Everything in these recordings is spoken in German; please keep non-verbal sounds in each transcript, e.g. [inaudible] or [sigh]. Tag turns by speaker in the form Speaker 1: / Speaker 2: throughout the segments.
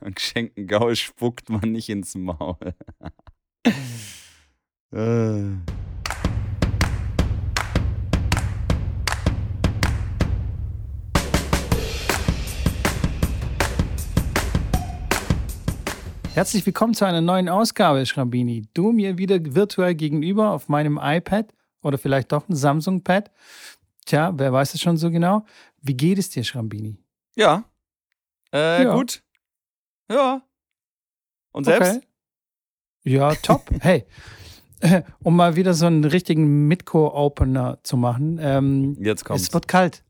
Speaker 1: geschenkten Gaul spuckt man nicht ins Maul. [laughs] äh.
Speaker 2: Herzlich willkommen zu einer neuen Ausgabe, Schrambini. Du mir wieder virtuell gegenüber auf meinem iPad oder vielleicht doch ein Samsung-Pad. Tja, wer weiß es schon so genau. Wie geht es dir, Schrambini?
Speaker 1: Ja. Äh, ja. gut. Ja. Und selbst? Okay.
Speaker 2: Ja, top. [laughs] hey, [laughs] um mal wieder so einen richtigen Midco-Opener zu machen. Ähm,
Speaker 1: Jetzt kommt's.
Speaker 2: Es wird kalt.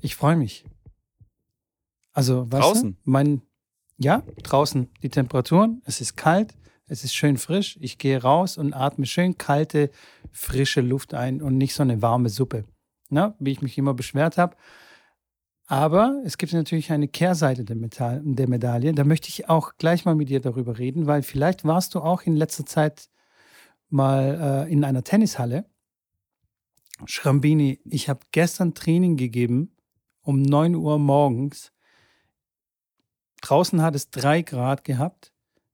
Speaker 2: Ich freue mich. Also, weißt
Speaker 1: Draußen?
Speaker 2: Du, mein, ja, draußen die Temperaturen, es ist kalt, es ist schön frisch. Ich gehe raus und atme schön kalte, frische Luft ein und nicht so eine warme Suppe, Na, wie ich mich immer beschwert habe. Aber es gibt natürlich eine Kehrseite der, Metall, der Medaille. Da möchte ich auch gleich mal mit dir darüber reden, weil vielleicht warst du auch in letzter Zeit mal äh, in einer Tennishalle. Schrambini, ich habe gestern Training gegeben um 9 Uhr morgens Draußen hat es drei Grad gehabt.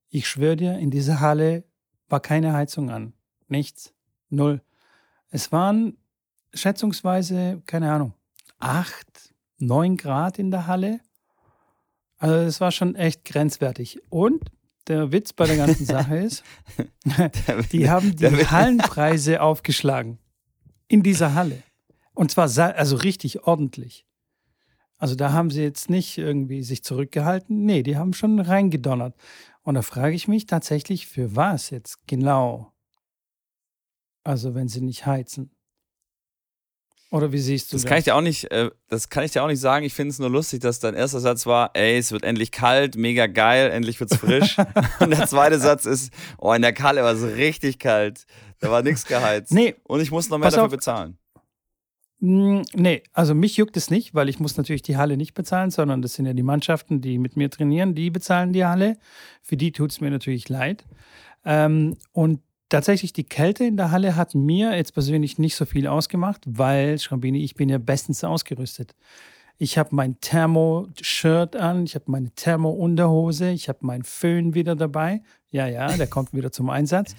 Speaker 2: Ich schwöre dir, in dieser Halle war keine Heizung an. Nichts. Null. Es waren schätzungsweise, keine Ahnung, acht, neun Grad in der Halle. Also es war schon echt grenzwertig. Und der Witz bei der ganzen [laughs] Sache ist, die haben die Hallenpreise aufgeschlagen. In dieser Halle. Und zwar also richtig ordentlich. Also da haben sie jetzt nicht irgendwie sich zurückgehalten. Nee, die haben schon reingedonnert. Und da frage ich mich tatsächlich, für was jetzt genau? Also wenn sie nicht heizen. Oder wie siehst du
Speaker 1: das?
Speaker 2: Das
Speaker 1: kann ich dir auch nicht, äh, das kann ich dir auch nicht sagen. Ich finde es nur lustig, dass dein erster Satz war, ey, es wird endlich kalt, mega geil, endlich wird's frisch. [laughs] Und der zweite Satz ist, oh, in der Kalle war es richtig kalt. Da war nichts geheizt.
Speaker 2: Nee.
Speaker 1: Und ich muss noch mehr dafür auf. bezahlen.
Speaker 2: Hm, nee, also mich juckt es nicht, weil ich muss natürlich die Halle nicht bezahlen, sondern das sind ja die Mannschaften, die mit mir trainieren, die bezahlen die Halle. Für die tut es mir natürlich leid. Ähm, und tatsächlich die Kälte in der Halle hat mir jetzt persönlich nicht so viel ausgemacht, weil, Schrambini, ich bin ja bestens ausgerüstet. Ich habe mein Thermo-Shirt an, ich habe meine Thermo-Unterhose, ich habe meinen Föhn wieder dabei. Ja, ja, der kommt wieder zum Einsatz.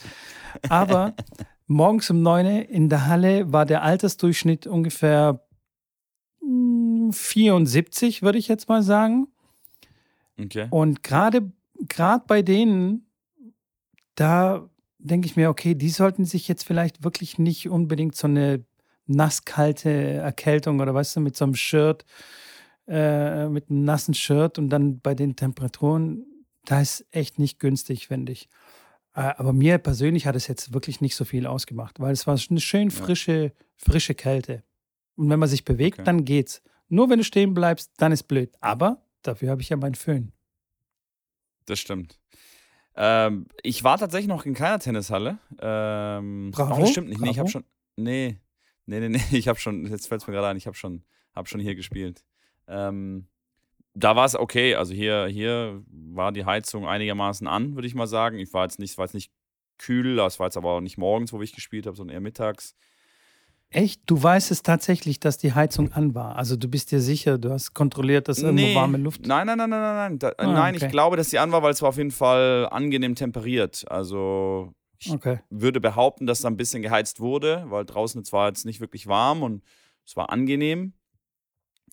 Speaker 2: Aber [laughs] morgens um neun in der Halle war der Altersdurchschnitt ungefähr 74, hm, würde ich jetzt mal sagen.
Speaker 1: Okay.
Speaker 2: Und gerade gerade bei denen, da denke ich mir, okay, die sollten sich jetzt vielleicht wirklich nicht unbedingt so eine nasskalte Erkältung oder weißt du, mit so einem Shirt, äh, mit einem nassen Shirt und dann bei den Temperaturen, da ist echt nicht günstig, finde ich. Äh, aber mir persönlich hat es jetzt wirklich nicht so viel ausgemacht, weil es war eine schön frische, frische Kälte. Und wenn man sich bewegt, okay. dann geht's. Nur wenn du stehen bleibst, dann ist blöd. Aber dafür habe ich ja meinen Föhn.
Speaker 1: Das stimmt. Ähm, ich war tatsächlich noch in keiner Tennishalle. Ähm,
Speaker 2: Bravo.
Speaker 1: Das stimmt nicht. Nee, ich habe schon. Nee, nee, nee, nee. [laughs] Ich habe schon. Jetzt fällt es mir gerade ein. Ich habe schon, hab schon hier gespielt. Ähm, da war es okay. Also hier, hier war die Heizung einigermaßen an, würde ich mal sagen. Ich war jetzt nicht, war jetzt nicht kühl, es war jetzt aber auch nicht morgens, wo ich gespielt habe, sondern eher mittags.
Speaker 2: Echt? Du weißt es tatsächlich, dass die Heizung an war. Also du bist dir sicher, du hast kontrolliert, dass irgendwo nee. warme Luft.
Speaker 1: Nein, nein, nein, nein, nein, nein. Da, ah, nein, okay. ich glaube, dass sie an war, weil es war auf jeden Fall angenehm temperiert. Also ich okay. würde behaupten, dass da ein bisschen geheizt wurde, weil draußen es war jetzt nicht wirklich warm und es war angenehm.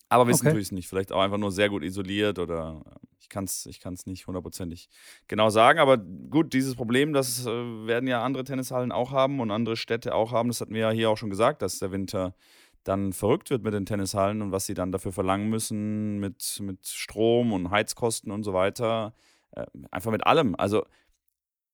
Speaker 1: Aber wissen okay. tue ich es nicht. Vielleicht auch einfach nur sehr gut isoliert oder ich kann es ich kann's nicht hundertprozentig genau sagen. Aber gut, dieses Problem, das äh, werden ja andere Tennishallen auch haben und andere Städte auch haben. Das hatten wir ja hier auch schon gesagt, dass der Winter dann verrückt wird mit den Tennishallen und was sie dann dafür verlangen müssen mit, mit Strom und Heizkosten und so weiter. Äh, einfach mit allem. Also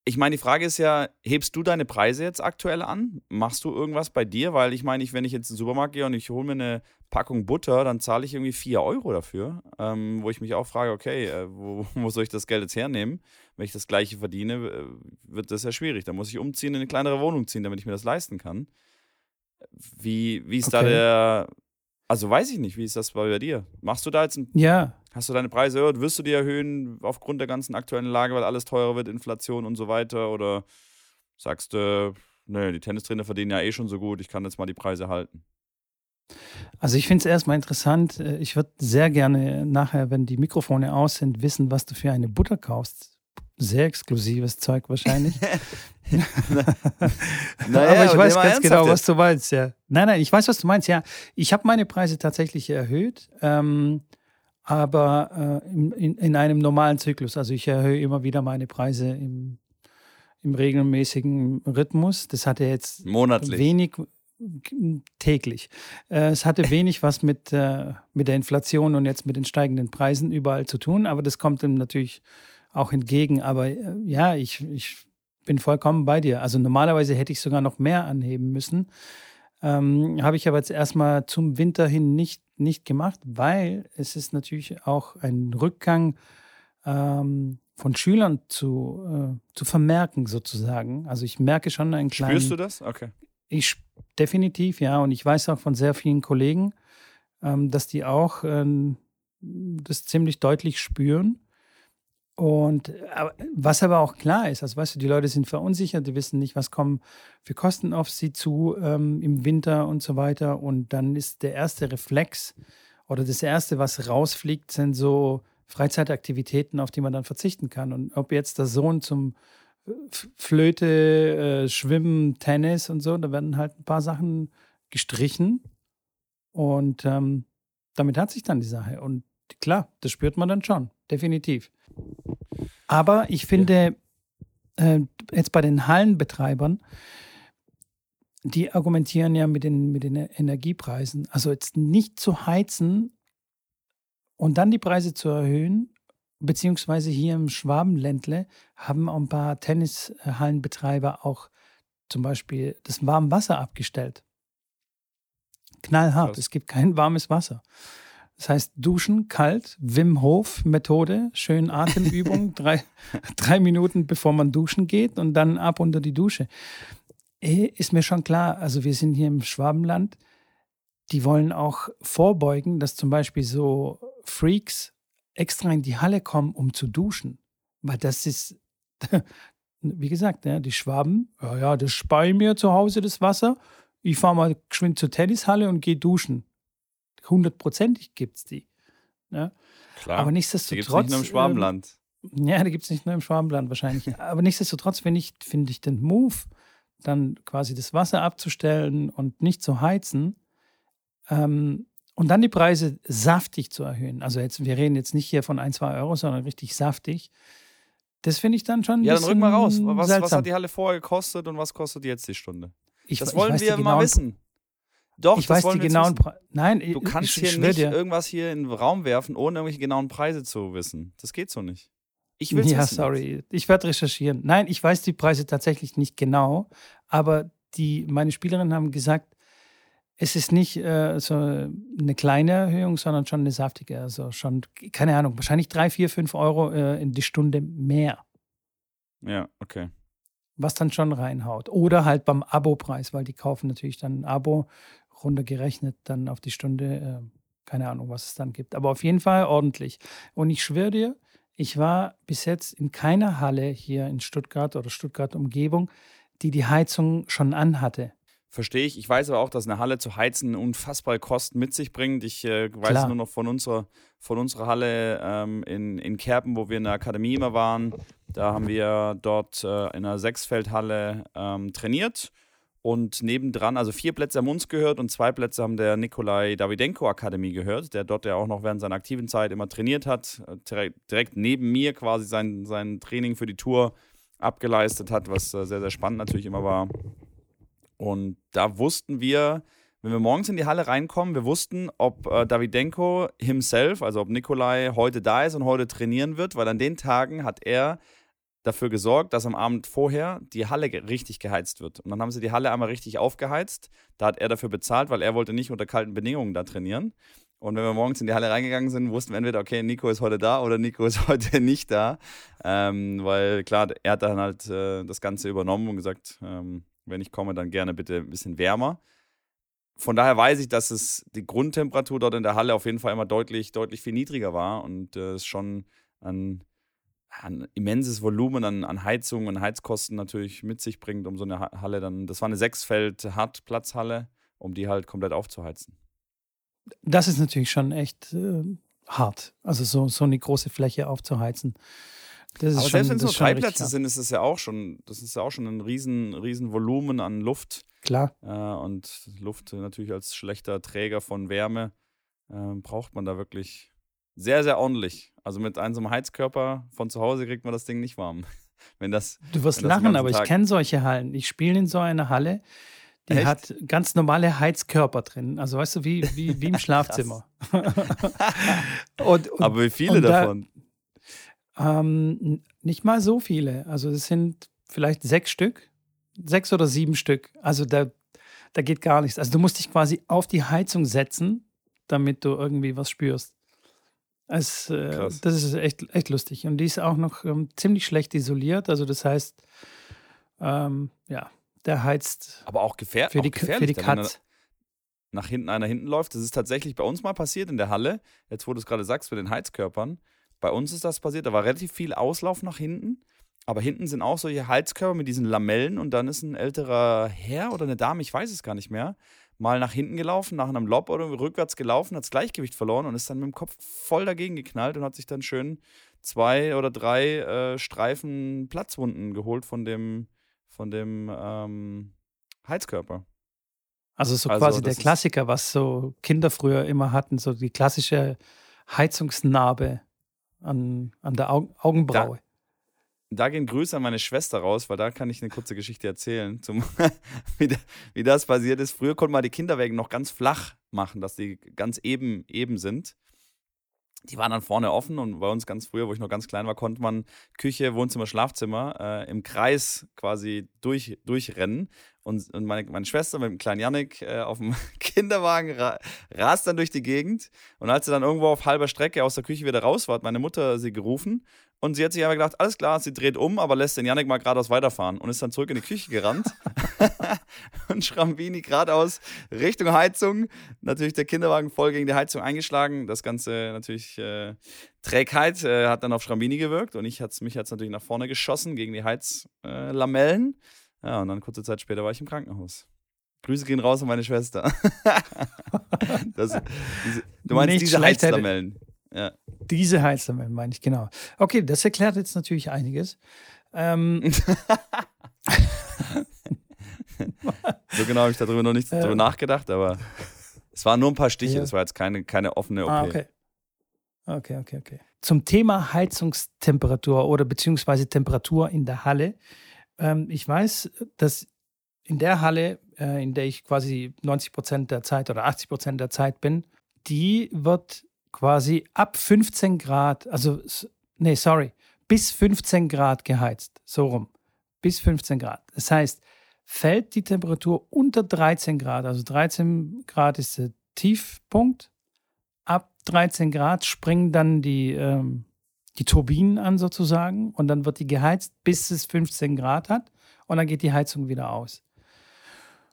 Speaker 1: ich meine, die Frage ist ja, hebst du deine Preise jetzt aktuell an? Machst du irgendwas bei dir? Weil ich meine, ich, wenn ich jetzt in den Supermarkt gehe und ich hole mir eine Packung Butter, dann zahle ich irgendwie 4 Euro dafür. Ähm, wo ich mich auch frage, okay, äh, wo, [laughs] wo, soll ich das Geld jetzt hernehmen? Wenn ich das gleiche verdiene, äh, wird das ja schwierig. Da muss ich umziehen, in eine kleinere Wohnung ziehen, damit ich mir das leisten kann. Wie, wie ist okay. da der. Also weiß ich nicht, wie ist das bei dir? Machst du da jetzt ein.
Speaker 2: Ja.
Speaker 1: Hast du deine Preise erhöht? Wirst du die erhöhen aufgrund der ganzen aktuellen Lage, weil alles teurer wird, Inflation und so weiter? Oder sagst du, nö, die Tennistrainer verdienen ja eh schon so gut, ich kann jetzt mal die Preise halten?
Speaker 2: Also ich finde es erstmal interessant. Äh, ich würde sehr gerne nachher, wenn die Mikrofone aus sind, wissen, was du für eine Butter kaufst. Sehr exklusives Zeug wahrscheinlich. [laughs] [laughs] naja, aber ich weiß ganz genau, was du meinst, ja. Nein, nein, ich weiß, was du meinst, ja. Ich habe meine Preise tatsächlich erhöht, ähm, aber äh, in, in, in, einem normalen Zyklus. Also ich erhöhe immer wieder meine Preise im, im regelmäßigen Rhythmus. Das hatte jetzt
Speaker 1: monatlich
Speaker 2: wenig täglich. Äh, es hatte [laughs] wenig was mit, äh, mit der Inflation und jetzt mit den steigenden Preisen überall zu tun, aber das kommt ihm natürlich auch entgegen. Aber äh, ja, ich, ich bin vollkommen bei dir. Also normalerweise hätte ich sogar noch mehr anheben müssen. Ähm, Habe ich aber jetzt erstmal zum Winter hin nicht, nicht gemacht, weil es ist natürlich auch ein Rückgang ähm, von Schülern zu, äh, zu vermerken, sozusagen. Also ich merke schon einen kleinen.
Speaker 1: Spürst du das? Okay.
Speaker 2: Ich definitiv, ja. Und ich weiß auch von sehr vielen Kollegen, ähm, dass die auch ähm, das ziemlich deutlich spüren. Und aber, was aber auch klar ist, also weißt du, die Leute sind verunsichert, die wissen nicht, was kommen für Kosten auf sie zu ähm, im Winter und so weiter. Und dann ist der erste Reflex oder das erste, was rausfliegt, sind so Freizeitaktivitäten, auf die man dann verzichten kann. Und ob jetzt der Sohn zum äh, Flöte, äh, Schwimmen, Tennis und so, da werden halt ein paar Sachen gestrichen. Und ähm, damit hat sich dann die Sache. Und klar, das spürt man dann schon, definitiv. Aber ich finde, äh, jetzt bei den Hallenbetreibern, die argumentieren ja mit den, mit den Energiepreisen. Also jetzt nicht zu heizen und dann die Preise zu erhöhen, beziehungsweise hier im Schwabenländle haben ein paar Tennishallenbetreiber auch zum Beispiel das warme Wasser abgestellt. Knallhart, es gibt kein warmes Wasser. Das heißt, duschen, kalt, Wim Hof Methode, schön Atemübung, [laughs] drei, drei Minuten bevor man duschen geht und dann ab unter die Dusche. Eh, ist mir schon klar, also wir sind hier im Schwabenland, die wollen auch vorbeugen, dass zum Beispiel so Freaks extra in die Halle kommen, um zu duschen. Weil das ist, [laughs] wie gesagt, ja, die Schwaben, ja, ja, das spare mir zu Hause das Wasser. Ich fahre mal geschwind zur Tennishalle und gehe duschen hundertprozentig gibt es die. Ne? Klar. Aber nichtsdestotrotz. Die
Speaker 1: nicht nur im Schwabenland.
Speaker 2: Ähm, ja, die gibt es nicht nur im Schwabenland wahrscheinlich. [laughs] Aber nichtsdestotrotz finde ich, find ich den Move, dann quasi das Wasser abzustellen und nicht zu heizen ähm, und dann die Preise saftig zu erhöhen. Also jetzt, wir reden jetzt nicht hier von ein, zwei Euro, sondern richtig saftig. Das finde ich dann schon.
Speaker 1: Ja, dann rück mal raus. Was, was, hat die Halle vorher gekostet und was kostet jetzt die Stunde? Ich, das wollen wir mal wissen. Doch,
Speaker 2: ich weiß die genauen Preise. Nein,
Speaker 1: du kannst ich, hier nicht dir. irgendwas hier in den Raum werfen, ohne irgendwelche genauen Preise zu wissen. Das geht so nicht.
Speaker 2: Ich will Ja, wissen sorry. Ich werde recherchieren. Nein, ich weiß die Preise tatsächlich nicht genau, aber die, meine Spielerinnen haben gesagt, es ist nicht äh, so eine kleine Erhöhung, sondern schon eine saftige. Also schon, keine Ahnung, wahrscheinlich drei, vier, fünf Euro äh, in die Stunde mehr.
Speaker 1: Ja, okay.
Speaker 2: Was dann schon reinhaut. Oder halt beim Abo-Preis, weil die kaufen natürlich dann ein Abo runtergerechnet dann auf die Stunde, äh, keine Ahnung, was es dann gibt. Aber auf jeden Fall ordentlich. Und ich schwöre dir, ich war bis jetzt in keiner Halle hier in Stuttgart oder Stuttgart Umgebung, die die Heizung schon anhatte.
Speaker 1: Verstehe ich. Ich weiß aber auch, dass eine Halle zu heizen unfassbar Kosten mit sich bringt. Ich äh, weiß Klar. nur noch von unserer, von unserer Halle ähm, in, in Kerpen, wo wir in der Akademie immer waren. Da haben wir dort äh, in einer Sechsfeldhalle ähm, trainiert und nebendran, also vier Plätze haben uns gehört und zwei Plätze haben der Nikolai Davidenko Akademie gehört, der dort ja auch noch während seiner aktiven Zeit immer trainiert hat, äh, direkt neben mir quasi sein, sein Training für die Tour abgeleistet hat, was äh, sehr, sehr spannend natürlich immer war. Und da wussten wir, wenn wir morgens in die Halle reinkommen, wir wussten, ob äh, Davidenko himself, also ob Nikolai heute da ist und heute trainieren wird, weil an den Tagen hat er dafür gesorgt, dass am Abend vorher die Halle richtig geheizt wird. Und dann haben sie die Halle einmal richtig aufgeheizt. Da hat er dafür bezahlt, weil er wollte nicht unter kalten Bedingungen da trainieren. Und wenn wir morgens in die Halle reingegangen sind, wussten wir entweder, okay, Nico ist heute da oder Nico ist [laughs] heute nicht da. Ähm, weil klar, er hat dann halt äh, das Ganze übernommen und gesagt, ähm, wenn ich komme, dann gerne bitte ein bisschen wärmer. Von daher weiß ich, dass es die Grundtemperatur dort in der Halle auf jeden Fall immer deutlich, deutlich viel niedriger war und es äh, schon ein ein immenses Volumen an, an Heizung und Heizkosten natürlich mit sich bringt, um so eine Halle dann, das war eine Sechsfeld-Hartplatzhalle, um die halt komplett aufzuheizen.
Speaker 2: das ist natürlich schon echt äh, hart. Also so, so eine große Fläche aufzuheizen.
Speaker 1: Das ist Aber schon, selbst wenn es nur drei Plätze sind, ist es ja auch schon, das ist ja auch schon ein riesen, riesen Volumen an Luft.
Speaker 2: Klar.
Speaker 1: Äh, und Luft natürlich als schlechter Träger von Wärme äh, braucht man da wirklich sehr, sehr ordentlich. Also mit einem Heizkörper von zu Hause kriegt man das Ding nicht warm. [laughs] wenn das,
Speaker 2: du wirst lachen, aber ich kenne solche Hallen. Ich spiele in so einer Halle, die Echt? hat ganz normale Heizkörper drin. Also weißt du, wie, wie, wie im [laughs] Schlafzimmer. [laughs]
Speaker 1: und, und, aber wie viele davon?
Speaker 2: ähm, nicht mal so viele. Also es sind vielleicht sechs Stück, sechs oder sieben Stück. Also da, da geht gar nichts. Also du musst dich quasi auf die Heizung setzen, damit du irgendwie was spürst. Es, äh, das ist echt, echt lustig. Und die ist auch noch ähm, ziemlich schlecht isoliert. Also das heißt, ähm, ja, der heizt.
Speaker 1: Aber auch, gefähr
Speaker 2: für die,
Speaker 1: auch gefährlich.
Speaker 2: Für die Katz.
Speaker 1: Nach hinten einer hinten läuft. Das ist tatsächlich bei uns mal passiert in der Halle. Jetzt, wo du es gerade sagst, mit den Heizkörpern. Bei uns ist das passiert. Da war relativ viel Auslauf nach hinten. Aber hinten sind auch solche Heizkörper mit diesen Lamellen und dann ist ein älterer Herr oder eine Dame, ich weiß es gar nicht mehr, mal nach hinten gelaufen, nach einem Lob oder rückwärts gelaufen, hat das Gleichgewicht verloren und ist dann mit dem Kopf voll dagegen geknallt und hat sich dann schön zwei oder drei äh, Streifen Platzwunden geholt von dem, von dem ähm, Heizkörper.
Speaker 2: Also so also quasi der Klassiker, was so Kinder früher immer hatten, so die klassische Heizungsnarbe an, an der Augen, Augenbraue.
Speaker 1: Da, da gehen Grüße an meine Schwester raus, weil da kann ich eine kurze Geschichte erzählen, zum, [laughs] wie, das passiert ist. Früher konnte man die Kinderwägen noch ganz flach machen, dass die ganz eben, eben sind. Die waren dann vorne offen und bei uns ganz früher, wo ich noch ganz klein war, konnte man Küche, Wohnzimmer, Schlafzimmer äh, im Kreis quasi durch, durchrennen. Und, und meine, meine Schwester mit dem kleinen Janik äh, auf dem [laughs] Kinderwagen ra rast dann durch die Gegend. Und als sie dann irgendwo auf halber Strecke aus der Küche wieder raus war, hat meine Mutter sie gerufen. Und sie hat sich aber gedacht, alles klar, sie dreht um, aber lässt den Janik mal geradeaus weiterfahren und ist dann zurück in die Küche gerannt. [laughs] und Schrambini geradeaus Richtung Heizung. Natürlich der Kinderwagen voll gegen die Heizung eingeschlagen. Das Ganze natürlich äh, Trägheit äh, hat dann auf Schrambini gewirkt und ich hat's, mich hat es natürlich nach vorne geschossen gegen die Heizlamellen. Äh, ja, und dann kurze Zeit später war ich im Krankenhaus. Grüße gehen raus an meine Schwester. [laughs] das, diese, du meinst Nicht diese Heizlamellen.
Speaker 2: Ja. Diese Heizlamellen meine ich, genau. Okay, das erklärt jetzt natürlich einiges. Ähm, [laughs] [laughs]
Speaker 1: so genau habe ich darüber noch nicht äh, darüber nachgedacht, aber es waren nur ein paar Stiche, es ja. war jetzt keine, keine offene OP.
Speaker 2: Ah, okay. Okay, okay, okay. Zum Thema Heizungstemperatur oder beziehungsweise Temperatur in der Halle. Ähm, ich weiß, dass in der Halle, äh, in der ich quasi 90 Prozent der Zeit oder 80 Prozent der Zeit bin, die wird quasi ab 15 Grad, also, nee, sorry, bis 15 Grad geheizt. So rum. Bis 15 Grad. Das heißt, fällt die Temperatur unter 13 Grad, also 13 Grad ist der Tiefpunkt, ab 13 Grad springen dann die, ähm, die Turbinen an sozusagen und dann wird die geheizt, bis es 15 Grad hat und dann geht die Heizung wieder aus.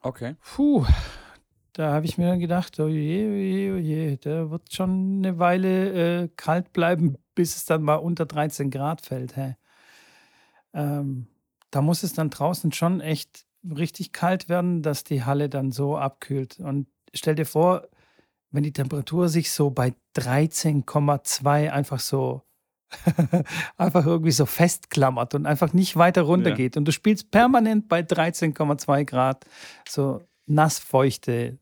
Speaker 1: Okay.
Speaker 2: Puh, da habe ich mir gedacht, oh je, oh je, oh je, der wird schon eine Weile äh, kalt bleiben, bis es dann mal unter 13 Grad fällt. Hä? Ähm, da muss es dann draußen schon echt richtig kalt werden, dass die Halle dann so abkühlt. Und stell dir vor, wenn die Temperatur sich so bei 13,2 einfach so [laughs] einfach irgendwie so festklammert und einfach nicht weiter runtergeht. Ja. Und du spielst permanent bei 13,2 Grad so nassfeuchte,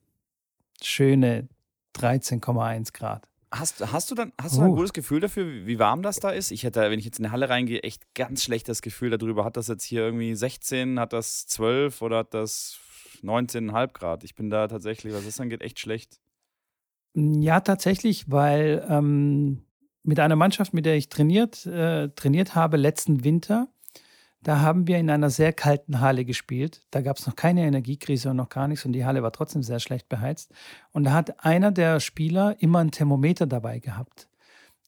Speaker 2: schöne 13,1 Grad.
Speaker 1: Hast, hast du dann hast du uh. ein gutes Gefühl dafür, wie warm das da ist? Ich hätte, wenn ich jetzt in die Halle reingehe, echt ganz schlechtes Gefühl darüber. Hat das jetzt hier irgendwie 16, hat das 12 oder hat das 19,5 Grad? Ich bin da tatsächlich, was das angeht, echt schlecht.
Speaker 2: Ja, tatsächlich, weil ähm, mit einer Mannschaft, mit der ich trainiert, äh, trainiert habe letzten Winter, da haben wir in einer sehr kalten Halle gespielt. Da gab es noch keine Energiekrise und noch gar nichts und die Halle war trotzdem sehr schlecht beheizt. Und da hat einer der Spieler immer ein Thermometer dabei gehabt.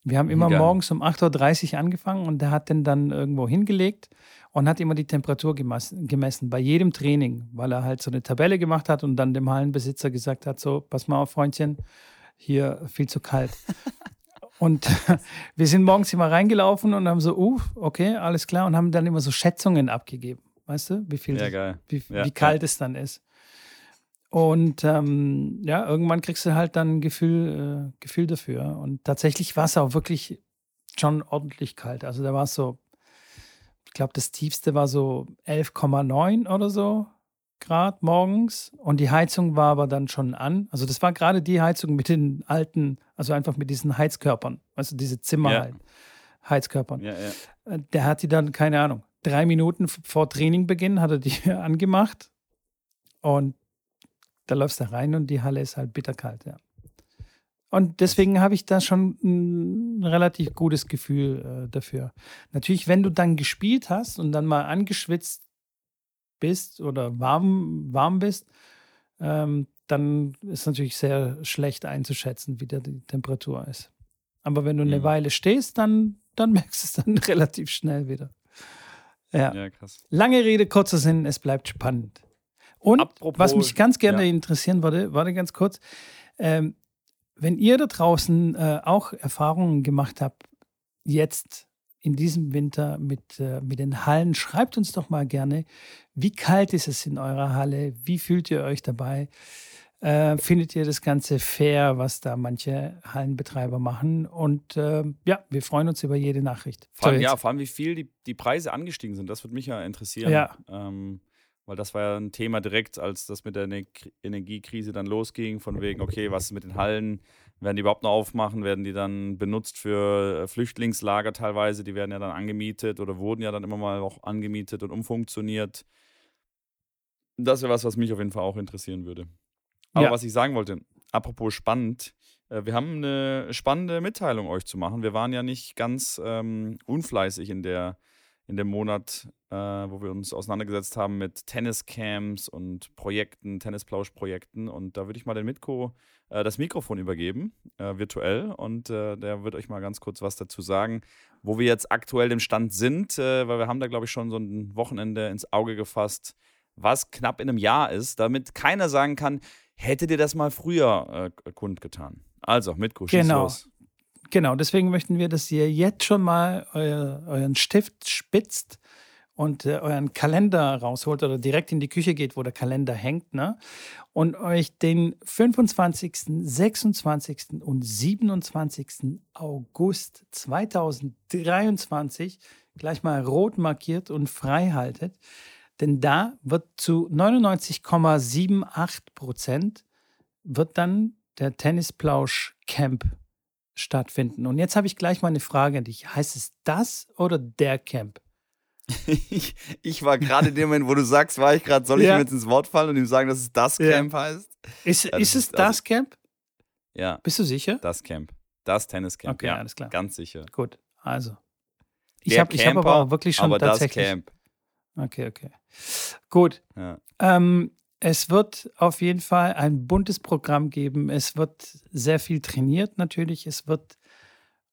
Speaker 2: Wir haben immer ja. morgens um 8.30 Uhr angefangen und der hat den dann irgendwo hingelegt und hat immer die Temperatur gemessen bei jedem Training, weil er halt so eine Tabelle gemacht hat und dann dem Hallenbesitzer gesagt hat, so, pass mal auf, Freundchen, hier viel zu kalt. [laughs] Und [laughs] wir sind morgens immer reingelaufen und haben so, uh, okay, alles klar, und haben dann immer so Schätzungen abgegeben. Weißt du, wie viel,
Speaker 1: ja,
Speaker 2: wie, ja, wie, kalt ja. es dann ist. Und ähm, ja, irgendwann kriegst du halt dann ein Gefühl, äh, Gefühl dafür. Und tatsächlich war es auch wirklich schon ordentlich kalt. Also da war es so, ich glaube, das tiefste war so 11,9 oder so Grad morgens. Und die Heizung war aber dann schon an. Also das war gerade die Heizung mit den alten, also einfach mit diesen Heizkörpern, du, diese Zimmer ja. Heizkörpern. Ja, ja. Äh, der hat die dann, keine Ahnung, drei Minuten vor Trainingbeginn hat er die [laughs] angemacht. Und da läufst du rein und die Halle ist halt bitterkalt, ja. Und deswegen habe ich da schon ein relativ gutes Gefühl äh, dafür. Natürlich, wenn du dann gespielt hast und dann mal angeschwitzt bist oder warm, warm bist, ähm, dann ist natürlich sehr schlecht einzuschätzen, wie da die Temperatur ist. Aber wenn du eine mhm. Weile stehst, dann, dann [laughs] merkst du es dann relativ schnell wieder. Ja. ja krass. Lange Rede, kurzer Sinn, es bleibt spannend. Und Apropos, was mich ganz gerne ja. interessieren würde, warte ganz kurz, ähm, wenn ihr da draußen äh, auch Erfahrungen gemacht habt, jetzt in diesem Winter mit, äh, mit den Hallen, schreibt uns doch mal gerne, wie kalt ist es in eurer Halle, wie fühlt ihr euch dabei? Äh, findet ihr das Ganze fair, was da manche Hallenbetreiber machen? Und äh, ja, wir freuen uns über jede Nachricht.
Speaker 1: Vor allem, ja, vor allem, wie viel die, die Preise angestiegen sind, das würde mich ja interessieren. Ja. Ähm, weil das war ja ein Thema direkt, als das mit der Energiekrise dann losging, von wegen, okay, was ist mit den Hallen? Werden die überhaupt noch aufmachen? Werden die dann benutzt für äh, Flüchtlingslager teilweise? Die werden ja dann angemietet oder wurden ja dann immer mal auch angemietet und umfunktioniert. Das wäre was, was mich auf jeden Fall auch interessieren würde. Aber ja. was ich sagen wollte, apropos spannend, äh, wir haben eine spannende Mitteilung euch zu machen. Wir waren ja nicht ganz ähm, unfleißig in der in dem Monat, äh, wo wir uns auseinandergesetzt haben mit Tenniscamps und Projekten, Tennisplausch-Projekten. Und da würde ich mal den Mitko äh, das Mikrofon übergeben, äh, virtuell. Und äh, der wird euch mal ganz kurz was dazu sagen, wo wir jetzt aktuell im Stand sind, äh, weil wir haben da, glaube ich, schon so ein Wochenende ins Auge gefasst, was knapp in einem Jahr ist, damit keiner sagen kann, hätte dir das mal früher äh, kundgetan. Also, Mitko, schieß genau. los.
Speaker 2: Genau, deswegen möchten wir, dass ihr jetzt schon mal euer, euren Stift spitzt und äh, euren Kalender rausholt oder direkt in die Küche geht, wo der Kalender hängt, ne? Und euch den 25., 26. und 27. August 2023 gleich mal rot markiert und frei haltet. Denn da wird zu 99,78 Prozent wird dann der Tennisplausch Camp stattfinden. Und jetzt habe ich gleich mal eine Frage an dich. Heißt es das oder der Camp?
Speaker 1: ich, ich war gerade in dem Moment, wo du sagst, war ich gerade, soll ich ja. ihm jetzt ins Wort fallen und ihm sagen, dass es das Camp ja. heißt?
Speaker 2: Ist, ja, ist es das also, Camp?
Speaker 1: Ja.
Speaker 2: Bist du sicher?
Speaker 1: Das Camp. Das Tenniscamp. Okay, ja, alles klar. Ganz sicher.
Speaker 2: Gut, also. Ich habe hab aber auch wirklich schon aber tatsächlich. Das Camp. Okay, okay. Gut. Ähm, es wird auf jeden Fall ein buntes Programm geben. Es wird sehr viel trainiert natürlich. Es wird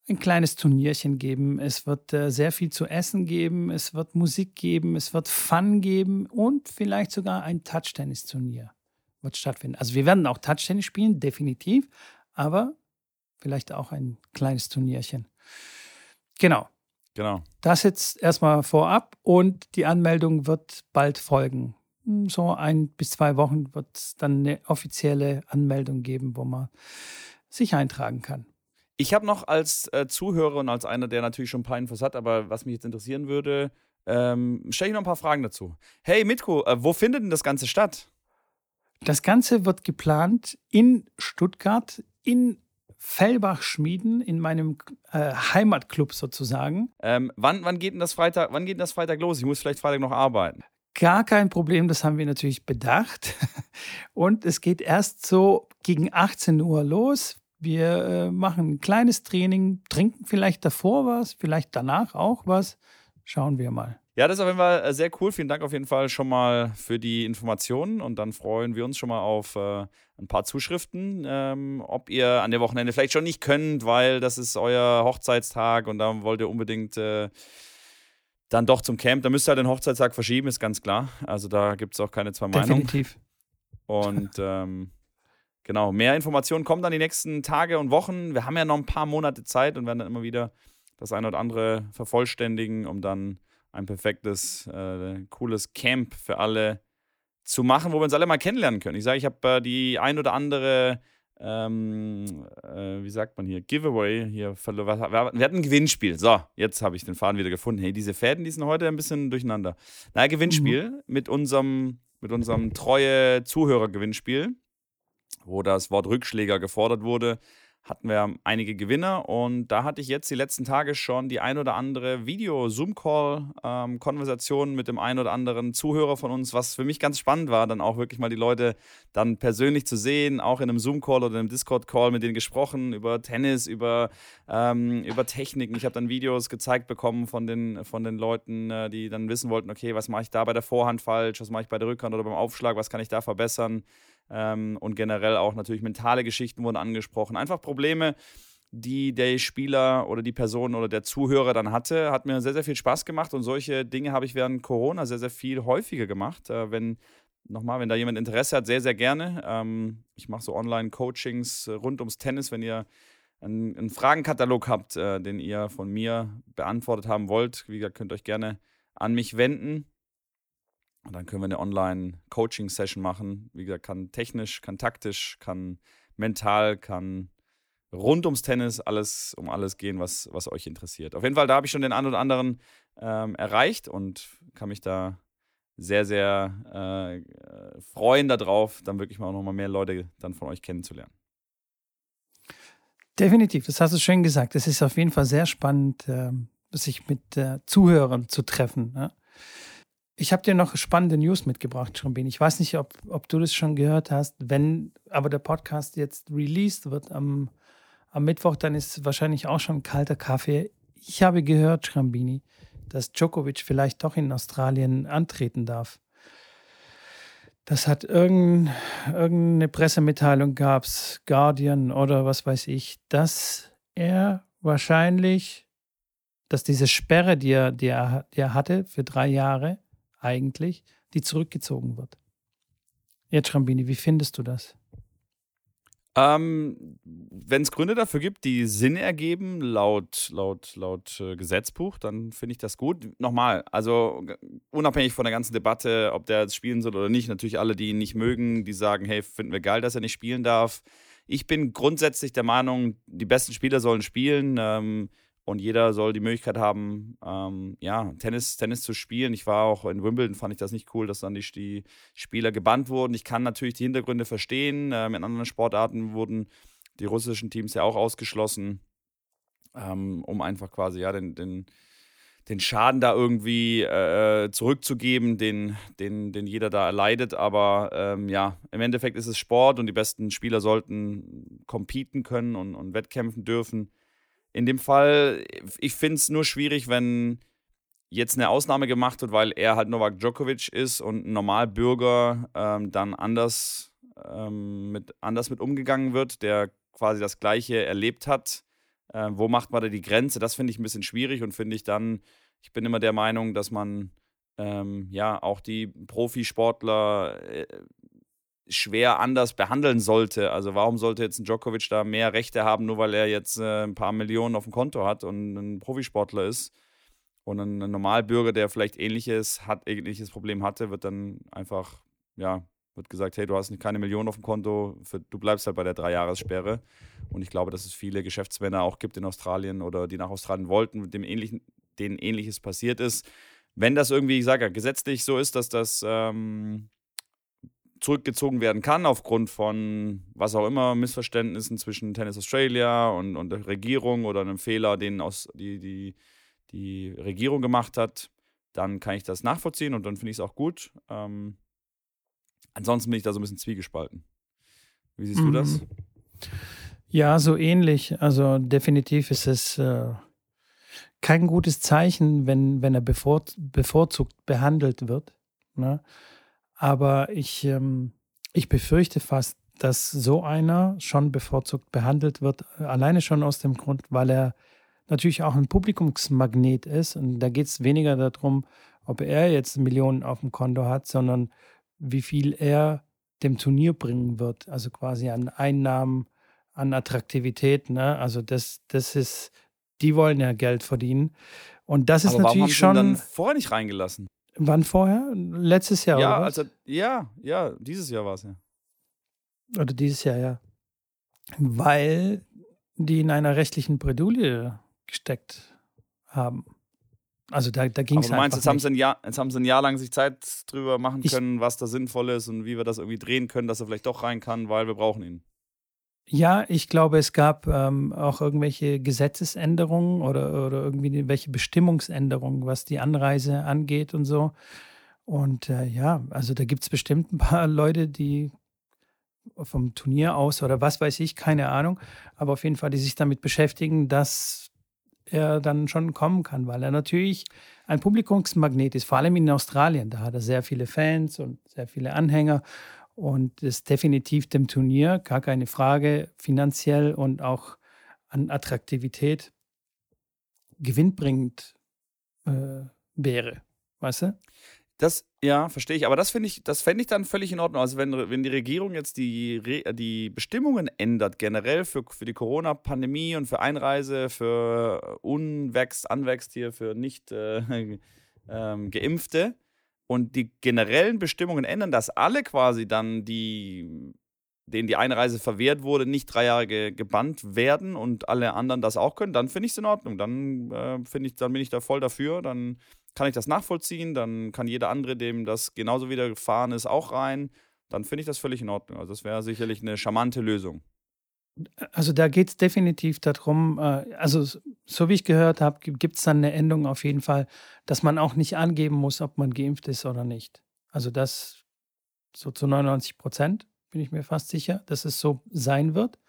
Speaker 2: ein kleines Turnierchen geben. Es wird äh, sehr viel zu essen geben. Es wird Musik geben. Es wird Fun geben und vielleicht sogar ein Touch-Tennis-Turnier wird stattfinden. Also wir werden auch Touch-Tennis spielen, definitiv, aber vielleicht auch ein kleines Turnierchen. Genau.
Speaker 1: Genau.
Speaker 2: Das jetzt erstmal vorab und die Anmeldung wird bald folgen so ein bis zwei Wochen wird es dann eine offizielle Anmeldung geben, wo man sich eintragen kann.
Speaker 1: Ich habe noch als äh, Zuhörer und als einer, der natürlich schon ein paar Infos hat, aber was mich jetzt interessieren würde, ähm, stelle ich noch ein paar Fragen dazu. Hey Mitko, äh, wo findet denn das Ganze statt?
Speaker 2: Das Ganze wird geplant in Stuttgart, in Fellbach-Schmieden, in meinem äh, Heimatclub sozusagen.
Speaker 1: Ähm, wann, wann, geht denn das Freitag, wann geht denn das Freitag los? Ich muss vielleicht Freitag noch arbeiten.
Speaker 2: Gar kein Problem, das haben wir natürlich bedacht. [laughs] Und es geht erst so gegen 18 Uhr los. Wir äh, machen ein kleines Training, trinken vielleicht davor was, vielleicht danach auch was. Schauen wir mal.
Speaker 1: Ja, das ist auf jeden Fall äh, sehr cool. Vielen Dank auf jeden Fall schon mal für die Informationen und dann freuen wir uns schon mal auf äh, ein paar Zuschriften, ähm, ob ihr an der Wochenende vielleicht schon nicht könnt, weil das ist euer Hochzeitstag und da wollt ihr unbedingt äh, dann doch zum Camp. Da müsst ihr halt den Hochzeitstag verschieben, ist ganz klar. Also da gibt es auch keine zwei Meinungen.
Speaker 2: Definitiv.
Speaker 1: Und ähm, genau, mehr Informationen kommen dann die nächsten Tage und Wochen. Wir haben ja noch ein paar Monate Zeit und werden dann immer wieder das eine oder andere vervollständigen, um dann ein perfektes, äh, cooles Camp für alle zu machen, wo wir uns alle mal kennenlernen können. Ich sage, ich habe äh, die ein oder andere, ähm, äh, wie sagt man hier, Giveaway hier. Wir hatten ein Gewinnspiel. So, jetzt habe ich den Faden wieder gefunden. Hey, diese Fäden, die sind heute ein bisschen durcheinander. Naja, Gewinnspiel mhm. mit unserem, mit unserem treue Zuhörer-Gewinnspiel, wo das Wort Rückschläger gefordert wurde hatten wir einige Gewinner und da hatte ich jetzt die letzten Tage schon die ein oder andere Video-Zoom-Call-Konversation ähm, mit dem einen oder anderen Zuhörer von uns, was für mich ganz spannend war, dann auch wirklich mal die Leute dann persönlich zu sehen, auch in einem Zoom-Call oder einem Discord-Call mit denen gesprochen über Tennis, über, ähm, über Techniken. Ich habe dann Videos gezeigt bekommen von den, von den Leuten, äh, die dann wissen wollten, okay, was mache ich da bei der Vorhand falsch, was mache ich bei der Rückhand oder beim Aufschlag, was kann ich da verbessern. Ähm, und generell auch natürlich mentale Geschichten wurden angesprochen. Einfach Probleme, die der Spieler oder die Person oder der Zuhörer dann hatte. Hat mir sehr, sehr viel Spaß gemacht und solche Dinge habe ich während Corona sehr, sehr viel häufiger gemacht. Äh, wenn, nochmal, wenn da jemand Interesse hat, sehr, sehr gerne. Ähm, ich mache so Online-Coachings rund ums Tennis, wenn ihr einen, einen Fragenkatalog habt, äh, den ihr von mir beantwortet haben wollt. Wie gesagt, könnt euch gerne an mich wenden. Und dann können wir eine Online-Coaching-Session machen. Wie gesagt, kann technisch, kann taktisch, kann mental, kann rund ums Tennis alles um alles gehen, was, was euch interessiert. Auf jeden Fall, da habe ich schon den einen oder anderen ähm, erreicht und kann mich da sehr, sehr äh, freuen darauf, dann wirklich mal auch nochmal mehr Leute dann von euch kennenzulernen.
Speaker 2: Definitiv, das hast du schön gesagt. Es ist auf jeden Fall sehr spannend, äh, sich mit äh, Zuhörern zu treffen. Ja? Ich habe dir noch spannende News mitgebracht, Schrumbin. Ich weiß nicht, ob, ob du das schon gehört hast. Wenn aber der Podcast jetzt released wird am, am Mittwoch, dann ist wahrscheinlich auch schon kalter Kaffee. Ich habe gehört, Schrambini, dass Djokovic vielleicht doch in Australien antreten darf. Das hat irgendein, irgendeine Pressemitteilung gab es, Guardian oder was weiß ich, dass er wahrscheinlich, dass diese Sperre, die er, die er, die er hatte für drei Jahre, eigentlich, die zurückgezogen wird. Jetzt, Schrambini, wie findest du das?
Speaker 1: Ähm, Wenn es Gründe dafür gibt, die Sinn ergeben, laut, laut, laut äh, Gesetzbuch, dann finde ich das gut. Nochmal, also unabhängig von der ganzen Debatte, ob der jetzt spielen soll oder nicht, natürlich alle, die ihn nicht mögen, die sagen, hey, finden wir geil, dass er nicht spielen darf. Ich bin grundsätzlich der Meinung, die besten Spieler sollen spielen. Ähm, und jeder soll die Möglichkeit haben, ähm, ja, Tennis, Tennis zu spielen. Ich war auch in Wimbledon, fand ich das nicht cool, dass dann die, die Spieler gebannt wurden. Ich kann natürlich die Hintergründe verstehen. Ähm, in anderen Sportarten wurden die russischen Teams ja auch ausgeschlossen, ähm, um einfach quasi ja den, den, den Schaden da irgendwie äh, zurückzugeben, den, den, den jeder da erleidet. Aber ähm, ja, im Endeffekt ist es Sport und die besten Spieler sollten competen können und, und wettkämpfen dürfen in dem Fall, ich finde es nur schwierig, wenn jetzt eine Ausnahme gemacht wird, weil er halt Novak Djokovic ist und ein Normalbürger ähm, dann anders, ähm, mit, anders mit umgegangen wird, der quasi das Gleiche erlebt hat. Äh, wo macht man da die Grenze? Das finde ich ein bisschen schwierig und finde ich dann, ich bin immer der Meinung, dass man ähm, ja auch die Profisportler äh, schwer anders behandeln sollte. Also warum sollte jetzt ein Djokovic da mehr Rechte haben, nur weil er jetzt äh, ein paar Millionen auf dem Konto hat und ein Profisportler ist? Und ein, ein Normalbürger, der vielleicht ähnliches hat, ähnliches Problem hatte, wird dann einfach, ja, wird gesagt, hey, du hast keine Millionen auf dem Konto, für, du bleibst halt bei der Dreijahressperre. Und ich glaube, dass es viele Geschäftsmänner auch gibt in Australien oder die nach Australien wollten, dem ähnlichen, denen ähnliches passiert ist. Wenn das irgendwie, ich sage ja, gesetzlich so ist, dass das ähm, zurückgezogen werden kann aufgrund von was auch immer, Missverständnissen zwischen Tennis Australia und, und der Regierung oder einem Fehler, den aus, die, die, die Regierung gemacht hat, dann kann ich das nachvollziehen und dann finde ich es auch gut. Ähm, ansonsten bin ich da so ein bisschen zwiegespalten. Wie siehst mhm. du das?
Speaker 2: Ja, so ähnlich. Also definitiv ist es äh, kein gutes Zeichen, wenn, wenn er bevor, bevorzugt behandelt wird. Ne? Aber ich, ähm, ich befürchte fast, dass so einer schon bevorzugt behandelt wird, alleine schon aus dem Grund, weil er natürlich auch ein Publikumsmagnet ist. Und da geht es weniger darum, ob er jetzt Millionen auf dem Konto hat, sondern wie viel er dem Turnier bringen wird. Also quasi an Einnahmen, an Attraktivität. Ne? Also das, das ist, die wollen ja Geld verdienen. Und das ist
Speaker 1: Aber
Speaker 2: natürlich
Speaker 1: warum haben
Speaker 2: schon.
Speaker 1: Dann vorher nicht reingelassen?
Speaker 2: Wann vorher? Letztes Jahr,
Speaker 1: ja,
Speaker 2: oder was?
Speaker 1: Also, ja, ja, dieses Jahr war es ja.
Speaker 2: Oder dieses Jahr, ja. Weil die in einer rechtlichen Bredouille gesteckt haben. Also da, da ging es
Speaker 1: einfach. Du meinst, jetzt haben, sie ein Jahr, jetzt haben sie ein Jahr lang sich Zeit drüber machen können, ich, was da sinnvoll ist und wie wir das irgendwie drehen können, dass er vielleicht doch rein kann, weil wir brauchen ihn.
Speaker 2: Ja, ich glaube, es gab ähm, auch irgendwelche Gesetzesänderungen oder, oder irgendwie welche Bestimmungsänderungen, was die Anreise angeht und so. Und äh, ja, also da gibt es bestimmt ein paar [laughs] Leute, die vom Turnier aus oder was weiß ich, keine Ahnung, aber auf jeden Fall, die sich damit beschäftigen, dass er dann schon kommen kann, weil er natürlich ein Publikumsmagnet ist, vor allem in Australien. Da hat er sehr viele Fans und sehr viele Anhänger und ist definitiv dem Turnier, gar keine Frage, finanziell und auch an Attraktivität gewinnbringend äh, wäre. Weißt du?
Speaker 1: Das, ja, verstehe ich. Aber das finde ich, das fände ich dann völlig in Ordnung. Also wenn, wenn die Regierung jetzt die, die Bestimmungen ändert, generell für, für die Corona-Pandemie und für Einreise, für Unwächst, Anwächst hier, für nicht äh, [laughs] äh, Geimpfte, und die generellen Bestimmungen ändern, dass alle quasi dann, die, denen die Einreise verwehrt wurde, nicht drei Jahre ge gebannt werden und alle anderen das auch können, dann finde ich es in Ordnung. Dann, äh, ich, dann bin ich da voll dafür. Dann kann ich das nachvollziehen. Dann kann jeder andere, dem das genauso widerfahren ist, auch rein. Dann finde ich das völlig in Ordnung. Also das wäre sicherlich eine charmante Lösung.
Speaker 2: Also da geht es definitiv darum, äh, also so wie ich gehört habe, gibt es dann eine Endung auf jeden Fall, dass man auch nicht angeben muss, ob man geimpft ist oder nicht. Also das so zu 99 Prozent bin ich mir fast sicher, dass es so sein wird.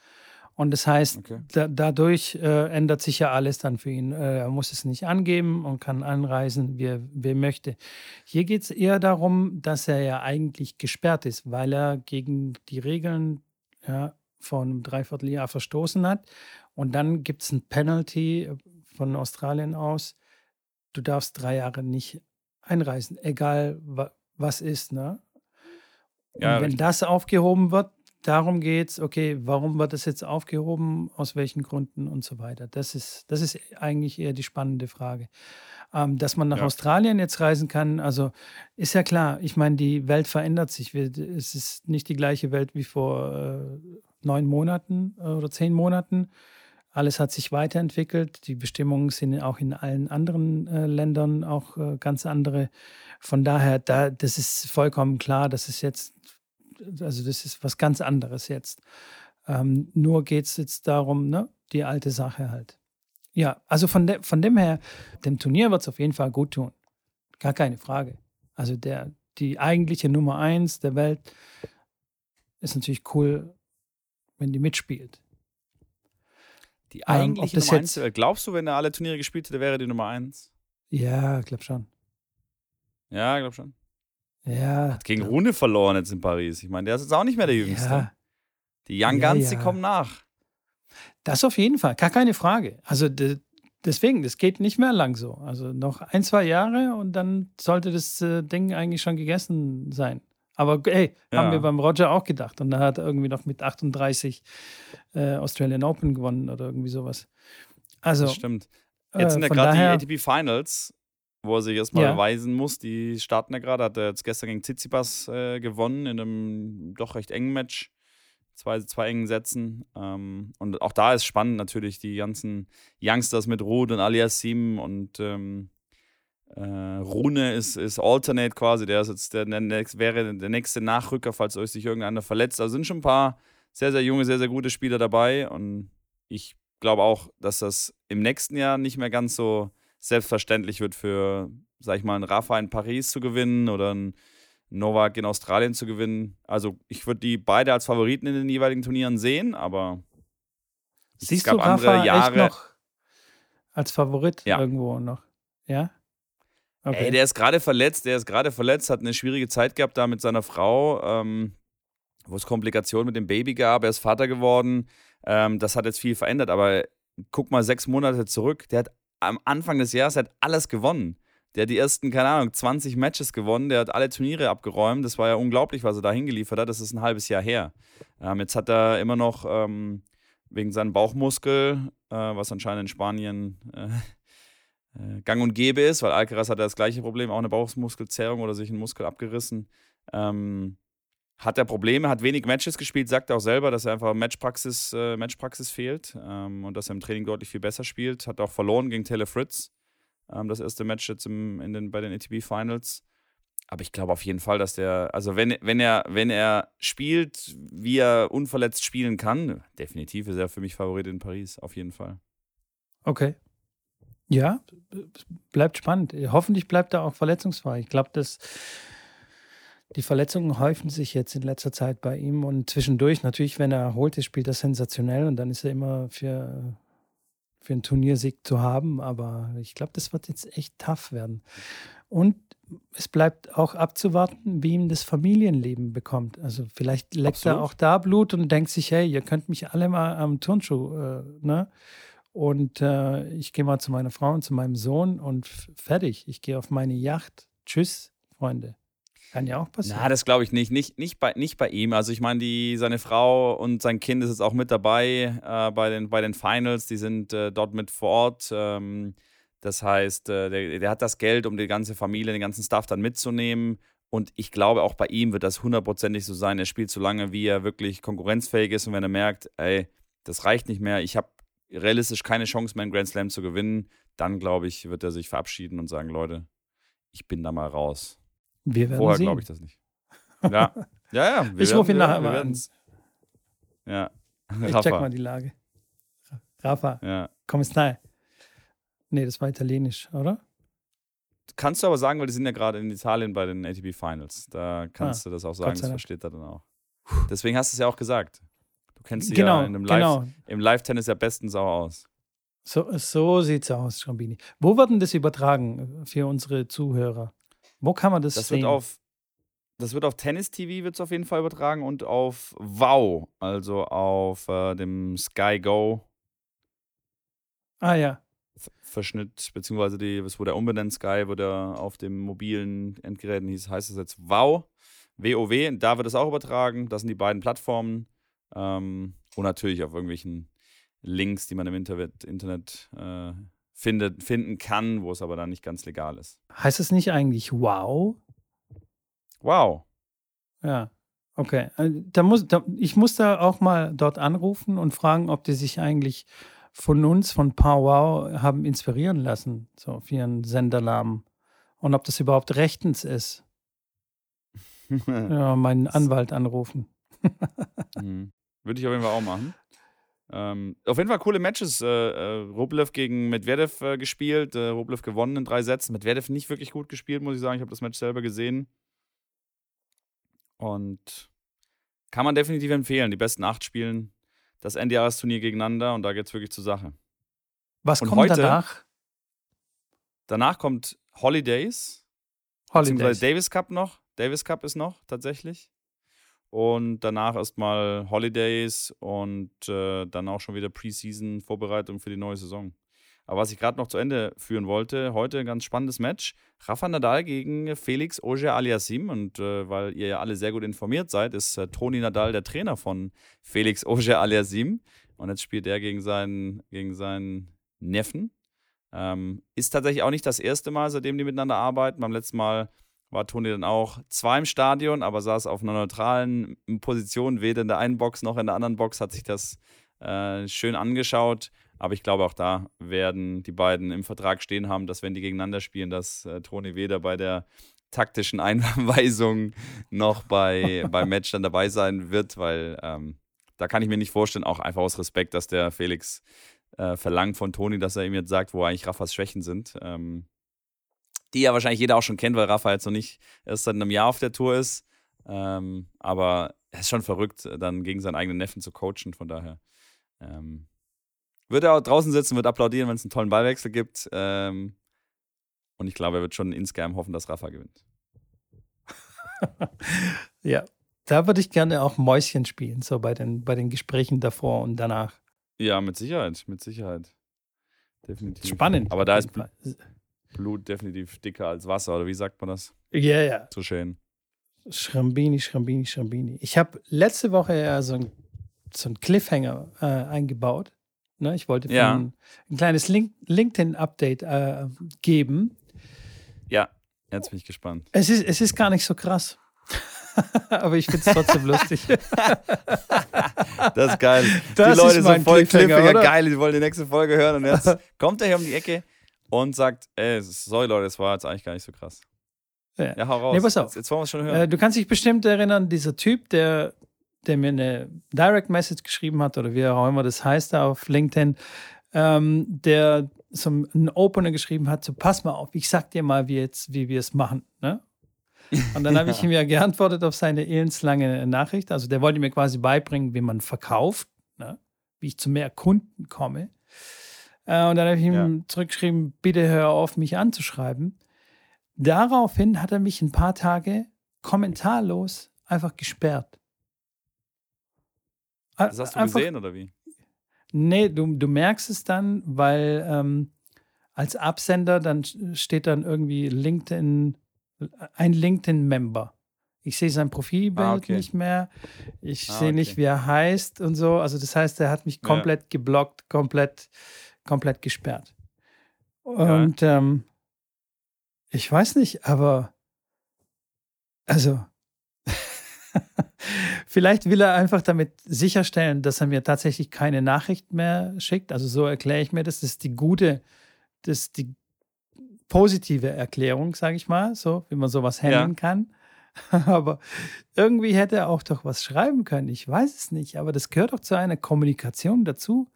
Speaker 2: Und das heißt, okay. da, dadurch äh, ändert sich ja alles dann für ihn. Äh, er muss es nicht angeben und kann anreisen, wie er, wie er möchte. Hier geht es eher darum, dass er ja eigentlich gesperrt ist, weil er gegen die Regeln ja, vor einem Dreivierteljahr verstoßen hat. Und dann gibt es ein Penalty äh, von Australien aus. Du darfst drei Jahre nicht einreisen, egal wa was ist. Ne? Und ja, wenn richtig. das aufgehoben wird, darum geht es, okay, warum wird das jetzt aufgehoben, aus welchen Gründen und so weiter. Das ist, das ist eigentlich eher die spannende Frage. Ähm, dass man nach ja. Australien jetzt reisen kann, also ist ja klar, ich meine, die Welt verändert sich. Es ist nicht die gleiche Welt wie vor äh, neun Monaten äh, oder zehn Monaten. Alles hat sich weiterentwickelt. Die Bestimmungen sind auch in allen anderen äh, Ländern auch äh, ganz andere. Von daher, da, das ist vollkommen klar, das ist jetzt, also das ist was ganz anderes jetzt. Ähm, nur geht es jetzt darum, ne, die alte Sache halt. Ja, also von, de, von dem her, dem Turnier wird es auf jeden Fall gut tun. Gar keine Frage. Also der, die eigentliche Nummer eins der Welt ist natürlich cool, wenn die mitspielt.
Speaker 1: Die eigentliche ähm, Nummer eins, äh, glaubst du, wenn er alle Turniere gespielt hätte, wäre die Nummer eins?
Speaker 2: Ja, ich glaube schon.
Speaker 1: Ja, ich glaube schon.
Speaker 2: Ja.
Speaker 1: Hat gegen Rune verloren jetzt in Paris. Ich meine, der ist jetzt auch nicht mehr der Jüngste. Ja. Die Young Guns, ja, ja. die kommen nach.
Speaker 2: Das auf jeden Fall, gar keine Frage. Also deswegen, das geht nicht mehr lang so. Also noch ein, zwei Jahre und dann sollte das äh, Ding eigentlich schon gegessen sein. Aber hey, ja. haben wir beim Roger auch gedacht. Und da hat er irgendwie noch mit 38 äh, Australian Open gewonnen oder irgendwie sowas. Also,
Speaker 1: das stimmt. Jetzt sind ja äh, gerade die ATP Finals, wo er sich erstmal ja. beweisen muss. Die starten ja gerade. Hat er jetzt gestern gegen Tsitsipas äh, gewonnen in einem doch recht engen Match. Zwei, zwei engen Sätzen. Ähm, und auch da ist spannend natürlich die ganzen Youngsters mit Ruth und Aliassim und ähm, äh, Rune ist, ist Alternate quasi, der ist jetzt der, der, wäre der nächste Nachrücker, falls euch sich irgendeiner verletzt. Also sind schon ein paar sehr, sehr junge, sehr, sehr gute Spieler dabei und ich glaube auch, dass das im nächsten Jahr nicht mehr ganz so selbstverständlich wird für, sag ich mal, einen Rafa in Paris zu gewinnen oder einen Novak in Australien zu gewinnen. Also ich würde die beide als Favoriten in den jeweiligen Turnieren sehen, aber
Speaker 2: Siehst es gab du Rafa andere Jahre. Echt noch als Favorit ja. irgendwo noch? Ja?
Speaker 1: Okay. Ey, der ist gerade verletzt, der ist gerade verletzt, hat eine schwierige Zeit gehabt da mit seiner Frau, ähm, wo es Komplikationen mit dem Baby gab. Er ist Vater geworden. Ähm, das hat jetzt viel verändert, aber guck mal sechs Monate zurück. Der hat am Anfang des Jahres hat alles gewonnen. Der hat die ersten, keine Ahnung, 20 Matches gewonnen. Der hat alle Turniere abgeräumt. Das war ja unglaublich, was er da hingeliefert hat. Das ist ein halbes Jahr her. Ähm, jetzt hat er immer noch ähm, wegen seinem Bauchmuskel, äh, was anscheinend in Spanien äh, äh, gang und gäbe ist, weil Alcaraz hat das gleiche Problem, auch eine Bauchmuskelzerrung oder sich einen Muskel abgerissen. Ähm, hat er Probleme, hat wenig Matches gespielt, sagt auch selber, dass er einfach Matchpraxis, äh, Matchpraxis fehlt ähm, und dass er im Training deutlich viel besser spielt. Hat auch verloren gegen Taylor Fritz, ähm, das erste Match jetzt im, in den, bei den ATP Finals. Aber ich glaube auf jeden Fall, dass der, also wenn, wenn, er, wenn er spielt, wie er unverletzt spielen kann, definitiv ist er für mich Favorit in Paris, auf jeden Fall.
Speaker 2: Okay. Ja, bleibt spannend. Hoffentlich bleibt er auch verletzungsfrei. Ich glaube, dass die Verletzungen häufen sich jetzt in letzter Zeit bei ihm und zwischendurch, natürlich, wenn er erholt ist, spielt er sensationell und dann ist er immer für, für einen Turniersieg zu haben. Aber ich glaube, das wird jetzt echt tough werden. Und es bleibt auch abzuwarten, wie ihm das Familienleben bekommt. Also vielleicht leckt Absolut. er auch da Blut und denkt sich, hey, ihr könnt mich alle mal am Turnschuh, äh, ne? Und äh, ich gehe mal zu meiner Frau und zu meinem Sohn und fertig. Ich gehe auf meine Yacht. Tschüss, Freunde. Kann ja auch passieren.
Speaker 1: Na, das glaube ich nicht. nicht. Nicht bei, nicht bei ihm. Also ich meine, seine Frau und sein Kind ist jetzt auch mit dabei äh, bei, den, bei den Finals. Die sind äh, dort mit vor Ort. Ähm, das heißt, äh, der, der, hat das Geld, um die ganze Familie, den ganzen Staff dann mitzunehmen. Und ich glaube, auch bei ihm wird das hundertprozentig so sein. Er spielt so lange, wie er wirklich konkurrenzfähig ist. Und wenn er merkt, ey, das reicht nicht mehr, ich habe realistisch keine Chance mehr, einen Grand Slam zu gewinnen, dann glaube ich, wird er sich verabschieden und sagen, Leute, ich bin da mal raus.
Speaker 2: Wir werden
Speaker 1: Vorher glaube ich das nicht. Ja, ja, ja.
Speaker 2: ich rufe ihn nachher mal an.
Speaker 1: Ja.
Speaker 2: Ich check mal die Lage. Rafa,
Speaker 1: ja.
Speaker 2: komm es nahe. Nee, das war italienisch, oder?
Speaker 1: Kannst du aber sagen, weil die sind ja gerade in Italien bei den ATP Finals. Da kannst ah, du das auch sagen, das versteht er dann auch. Deswegen hast du es ja auch gesagt. Du kennst sie genau, ja in Live, genau. im Live-Tennis ja bestens auch aus.
Speaker 2: So, so es aus, Schrambini. Wo wird denn das übertragen für unsere Zuhörer? Wo kann man das,
Speaker 1: das
Speaker 2: sehen?
Speaker 1: Wird auf, das wird auf Tennis TV wird auf jeden Fall übertragen und auf Wow, also auf äh, dem Sky Go.
Speaker 2: Ah ja.
Speaker 1: Verschnitt, beziehungsweise die, es wurde umbenannt Sky, wurde auf dem mobilen Endgeräten hieß, heißt es jetzt Wow, WoW, da wird es auch übertragen. Das sind die beiden Plattformen. Ähm, und natürlich auf irgendwelchen Links, die man im Internet, Internet äh, findet, finden kann, wo es aber dann nicht ganz legal ist.
Speaker 2: Heißt es nicht eigentlich Wow?
Speaker 1: Wow.
Speaker 2: Ja, okay. Äh, da muss, da, ich muss da auch mal dort anrufen und fragen, ob die sich eigentlich von uns, von Powwow, haben inspirieren lassen, so für ihren Sendernamen. Und ob das überhaupt rechtens ist. [laughs] ja, meinen Anwalt anrufen. [laughs]
Speaker 1: mhm. Würde ich auf jeden Fall auch machen. Ähm, auf jeden Fall coole Matches. Äh, äh, Rublev gegen Medvedev äh, gespielt. Äh, Rublev gewonnen in drei Sätzen. Medvedev nicht wirklich gut gespielt, muss ich sagen. Ich habe das Match selber gesehen. Und kann man definitiv empfehlen. Die besten acht spielen das Endjahresturnier gegeneinander und da geht es wirklich zur Sache.
Speaker 2: Was und kommt heute, danach?
Speaker 1: Danach kommt Holidays. Holidays. Beziehungsweise Davis Cup noch. Davis Cup ist noch tatsächlich und danach erstmal Holidays und äh, dann auch schon wieder Preseason-Vorbereitung für die neue Saison. Aber was ich gerade noch zu Ende führen wollte, heute ein ganz spannendes Match. Rafa Nadal gegen Felix Auger Aliassim. Und äh, weil ihr ja alle sehr gut informiert seid, ist äh, Toni Nadal der Trainer von Felix Auger Aliassim. Und jetzt spielt er gegen seinen, gegen seinen Neffen. Ähm, ist tatsächlich auch nicht das erste Mal, seitdem die miteinander arbeiten. Beim letzten Mal war Toni dann auch zwar im Stadion, aber saß auf einer neutralen Position, weder in der einen Box noch in der anderen Box, hat sich das äh, schön angeschaut. Aber ich glaube, auch da werden die beiden im Vertrag stehen haben, dass wenn die gegeneinander spielen, dass äh, Toni weder bei der taktischen [laughs] Einweisung noch bei, beim Match dann dabei sein wird, weil ähm, da kann ich mir nicht vorstellen, auch einfach aus Respekt, dass der Felix äh, verlangt von Toni, dass er ihm jetzt sagt, wo eigentlich Raffas Schwächen sind. Ähm, die ja wahrscheinlich jeder auch schon kennt, weil Rafa jetzt noch nicht erst seit einem Jahr auf der Tour ist. Ähm, aber es ist schon verrückt, dann gegen seinen eigenen Neffen zu coachen. Von daher ähm, wird er auch draußen sitzen, wird applaudieren, wenn es einen tollen Ballwechsel gibt. Ähm, und ich glaube, er wird schon insgeheim hoffen, dass Rafa gewinnt. [laughs]
Speaker 2: ja, da würde ich gerne auch Mäuschen spielen, so bei den, bei den Gesprächen davor und danach.
Speaker 1: Ja, mit Sicherheit, mit Sicherheit. Definitiv.
Speaker 2: Spannend.
Speaker 1: Aber da ist, Blut definitiv dicker als Wasser, oder wie sagt man das?
Speaker 2: Ja, yeah, ja. Yeah.
Speaker 1: So schön.
Speaker 2: Schrambini, Schrambini, Schrambini. Ich habe letzte Woche ja so ein, so Cliffhanger äh, eingebaut. Ne? Ich wollte ja. ein, ein, kleines Link LinkedIn-Update äh, geben.
Speaker 1: Ja, jetzt bin ich gespannt.
Speaker 2: Es ist, es ist gar nicht so krass. [laughs] Aber ich finde es trotzdem lustig. [laughs]
Speaker 1: das ist geil. Das die Leute sind voll Cliffhanger, geil, die wollen die nächste Folge hören und jetzt [laughs] kommt er hier um die Ecke und sagt, ey, sorry Leute, das war jetzt eigentlich gar nicht so krass.
Speaker 2: Ja, ja hau raus. Nee, pass auf. Jetzt, jetzt wollen wir es schon hören. Äh, du kannst dich bestimmt erinnern, dieser Typ, der, der mir eine Direct Message geschrieben hat oder wie auch immer das heißt da auf LinkedIn, ähm, der so einen Opener geschrieben hat, so pass mal auf, ich sag dir mal, wie, jetzt, wie wir es machen. Ne? Und dann [laughs] habe ich ihm ja geantwortet auf seine elendslange Nachricht. Also der wollte mir quasi beibringen, wie man verkauft, ne? wie ich zu mehr Kunden komme. Äh, und dann habe ich ihm ja. zurückgeschrieben, bitte hör auf, mich anzuschreiben. Daraufhin hat er mich ein paar Tage kommentarlos einfach gesperrt.
Speaker 1: Das hast du einfach, gesehen oder wie?
Speaker 2: Nee, du, du merkst es dann, weil ähm, als Absender dann steht dann irgendwie LinkedIn ein LinkedIn-Member. Ich sehe sein Profilbild ah, okay. nicht mehr. Ich ah, sehe okay. nicht, wie er heißt und so. Also das heißt, er hat mich komplett ja. geblockt, komplett, komplett gesperrt. Und ja. ähm, ich weiß nicht, aber also [laughs] vielleicht will er einfach damit sicherstellen, dass er mir tatsächlich keine Nachricht mehr schickt. Also so erkläre ich mir das. Das ist die gute, das ist die positive Erklärung, sage ich mal, so wie man sowas handeln ja. kann. [laughs] aber irgendwie hätte er auch doch was schreiben können. Ich weiß es nicht, aber das gehört doch zu einer Kommunikation dazu.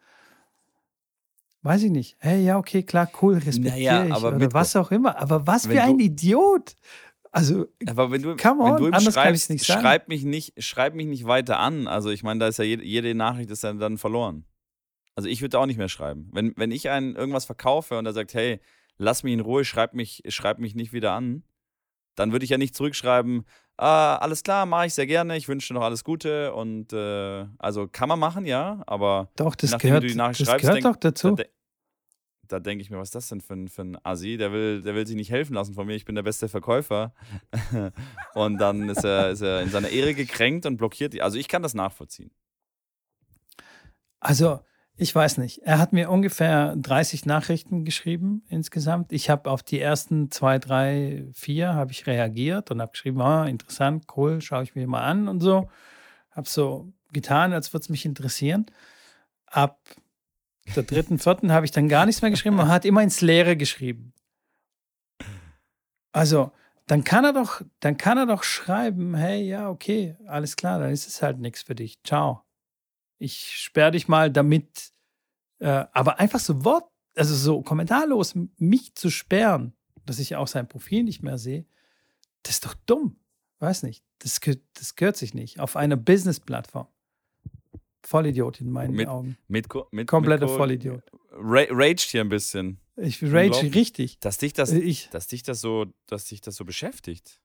Speaker 2: Weiß ich nicht. Hey, ja, okay, klar, cool, respektiere naja, ich oder was auch immer. Aber was für ein Idiot. Also,
Speaker 1: aber wenn du, come on, wenn du ihm schreibst, nicht schreib mich nicht, schreib mich nicht weiter an. Also ich meine, da ist ja jede, jede Nachricht ist dann, dann verloren. Also ich würde auch nicht mehr schreiben. Wenn, wenn ich einen irgendwas verkaufe und er sagt, hey, lass mich in Ruhe, schreib mich, schreib mich nicht wieder an, dann würde ich ja nicht zurückschreiben, ah, alles klar, mache ich sehr gerne, ich wünsche dir noch alles Gute und äh, also kann man machen, ja, aber
Speaker 2: doch, das gehört, du die Nachricht das schreibst, gehört denk, doch dazu.
Speaker 1: Da, da denke ich mir, was ist das denn für ein, für ein Asi? Der will, der will sich nicht helfen lassen von mir, ich bin der beste Verkäufer. [laughs] und dann ist er, ist er in seiner Ehre gekränkt und blockiert die. Also ich kann das nachvollziehen.
Speaker 2: Also, ich weiß nicht. Er hat mir ungefähr 30 Nachrichten geschrieben insgesamt. Ich habe auf die ersten zwei, drei, vier habe ich reagiert und habe geschrieben, ah, interessant, cool, schaue ich mir mal an und so. Habe so getan, als würde es mich interessieren. Ab der dritten, vierten habe ich dann gar nichts mehr geschrieben. Man hat immer ins Leere geschrieben. Also, dann kann er doch, dann kann er doch schreiben, hey, ja, okay, alles klar, dann ist es halt nichts für dich. Ciao ich sperre dich mal damit. Äh, aber einfach so Wort, also so kommentarlos mich zu sperren, dass ich auch sein Profil nicht mehr sehe, das ist doch dumm. Weiß nicht. Das, das gehört sich nicht. Auf einer Business-Plattform. Vollidiot in meinen mit, Augen.
Speaker 1: Mit, mit,
Speaker 2: Kompletter mit Vollidiot.
Speaker 1: Raged hier ein bisschen.
Speaker 2: Ich rage richtig.
Speaker 1: Dass dich das, ich, dass dich das so, dass dich das so beschäftigt.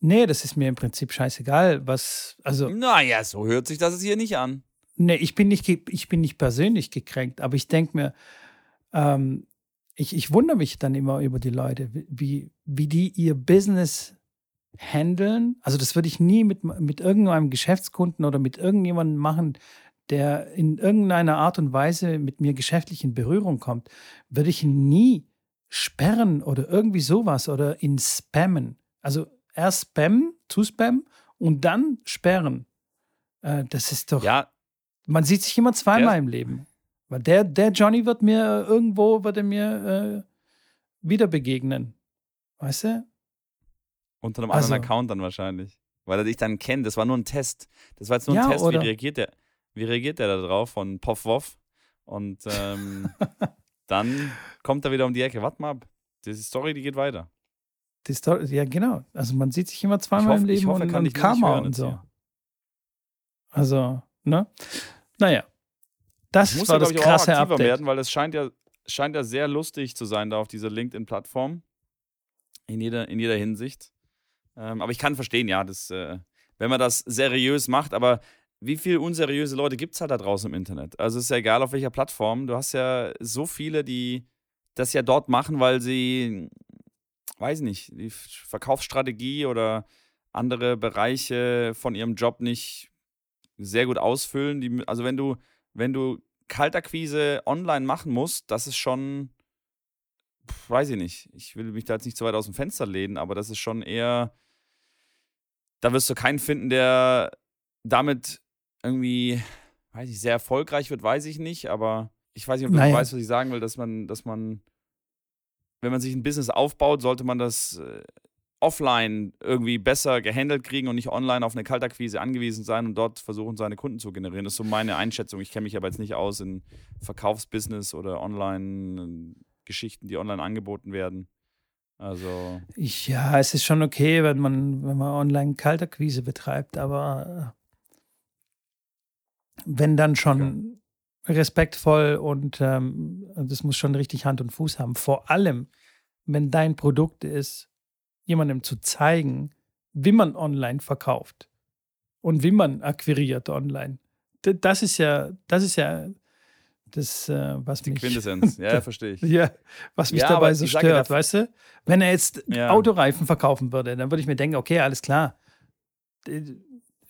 Speaker 2: Nee, das ist mir im Prinzip scheißegal, was, also.
Speaker 1: Naja, so hört sich das hier nicht an.
Speaker 2: Nee, ich bin nicht, ich bin nicht persönlich gekränkt, aber ich denke mir, ähm, ich, ich wundere mich dann immer über die Leute, wie, wie die ihr Business handeln. Also das würde ich nie mit, mit irgendeinem Geschäftskunden oder mit irgendjemandem machen, der in irgendeiner Art und Weise mit mir geschäftlich in Berührung kommt, würde ich ihn nie sperren oder irgendwie sowas oder ihn spammen. Also erst spammen, zu spammen und dann sperren. Äh, das ist doch.
Speaker 1: Ja,
Speaker 2: man sieht sich immer zweimal der, im Leben. Weil der, der Johnny wird mir irgendwo, wird er mir äh, wieder begegnen. Weißt du?
Speaker 1: Unter einem also, anderen Account dann wahrscheinlich. Weil er dich dann kennt. Das war nur ein Test. Das war jetzt nur ein ja, Test. Wie reagiert der? Wie reagiert der da drauf von Poff Woff? Und ähm, [laughs] dann kommt er wieder um die Ecke. Warte mal ab. Diese Story, die geht weiter.
Speaker 2: Die Story, ja, genau. Also man sieht sich immer zweimal hoffe, im Leben hoffe, und, und Karma und so. Also, ne? Naja, das muss war das ich, krasse auch aktiver Update. werden,
Speaker 1: weil es scheint ja, scheint ja sehr lustig zu sein da auf dieser LinkedIn-Plattform. In jeder, in jeder Hinsicht. Ähm, aber ich kann verstehen, ja, das, äh, wenn man das seriös macht, aber wie viele unseriöse Leute gibt es halt da draußen im Internet? Also ist ja egal auf welcher Plattform. Du hast ja so viele, die das ja dort machen, weil sie, weiß nicht, die Verkaufsstrategie oder andere Bereiche von ihrem Job nicht sehr gut ausfüllen. Die, also wenn du, wenn du Kaltakquise online machen musst, das ist schon, weiß ich nicht. Ich will mich da jetzt nicht zu weit aus dem Fenster lehnen, aber das ist schon eher, da wirst du keinen finden, der damit irgendwie, weiß ich, sehr erfolgreich wird, weiß ich nicht, aber ich weiß nicht, ob du naja. weißt, was ich sagen will, dass man, dass man, wenn man sich ein Business aufbaut, sollte man das äh, offline irgendwie besser gehandelt kriegen und nicht online auf eine Kaltakquise angewiesen sein und dort versuchen, seine Kunden zu generieren. Das ist so meine Einschätzung. Ich kenne mich aber jetzt nicht aus in Verkaufsbusiness oder Online-Geschichten, die online angeboten werden. Also.
Speaker 2: Ja, es ist schon okay, wenn man, wenn man online Kaltakquise betreibt, aber wenn dann schon ja. respektvoll und ähm, das muss schon richtig Hand und Fuß haben. Vor allem, wenn dein Produkt ist, jemandem zu zeigen, wie man online verkauft und wie man akquiriert online. Das ist ja, das ist ja das, äh, was
Speaker 1: Die
Speaker 2: mich.
Speaker 1: Quintessenz, [laughs] ja, verstehe ich.
Speaker 2: Ja, was mich ja, dabei so stört, weißt du? Wenn er jetzt ja. Autoreifen verkaufen würde, dann würde ich mir denken, okay, alles klar.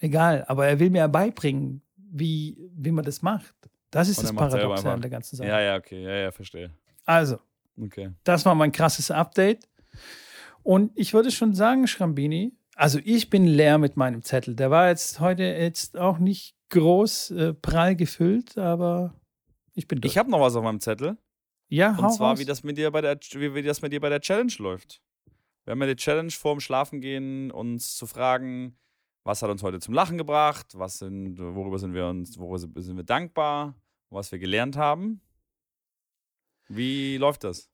Speaker 2: Egal, aber er will mir ja beibringen, wie, wie man das macht. Das ist das Paradoxe an der ganzen Sache.
Speaker 1: Ja, ja, okay, ja, ja, verstehe.
Speaker 2: Also, okay. das war mein krasses Update. Und ich würde schon sagen, Schrambini, also ich bin leer mit meinem Zettel. Der war jetzt heute jetzt auch nicht groß äh, prall gefüllt, aber ich bin durch.
Speaker 1: Ich habe noch was auf meinem Zettel.
Speaker 2: Ja,
Speaker 1: Und zwar, wie das, mit dir bei der, wie das mit dir bei der Challenge läuft. Wir haben ja die Challenge vorm Schlafengehen, uns zu fragen, was hat uns heute zum Lachen gebracht, was sind, worüber sind wir uns, worüber sind wir dankbar, was wir gelernt haben. Wie läuft das?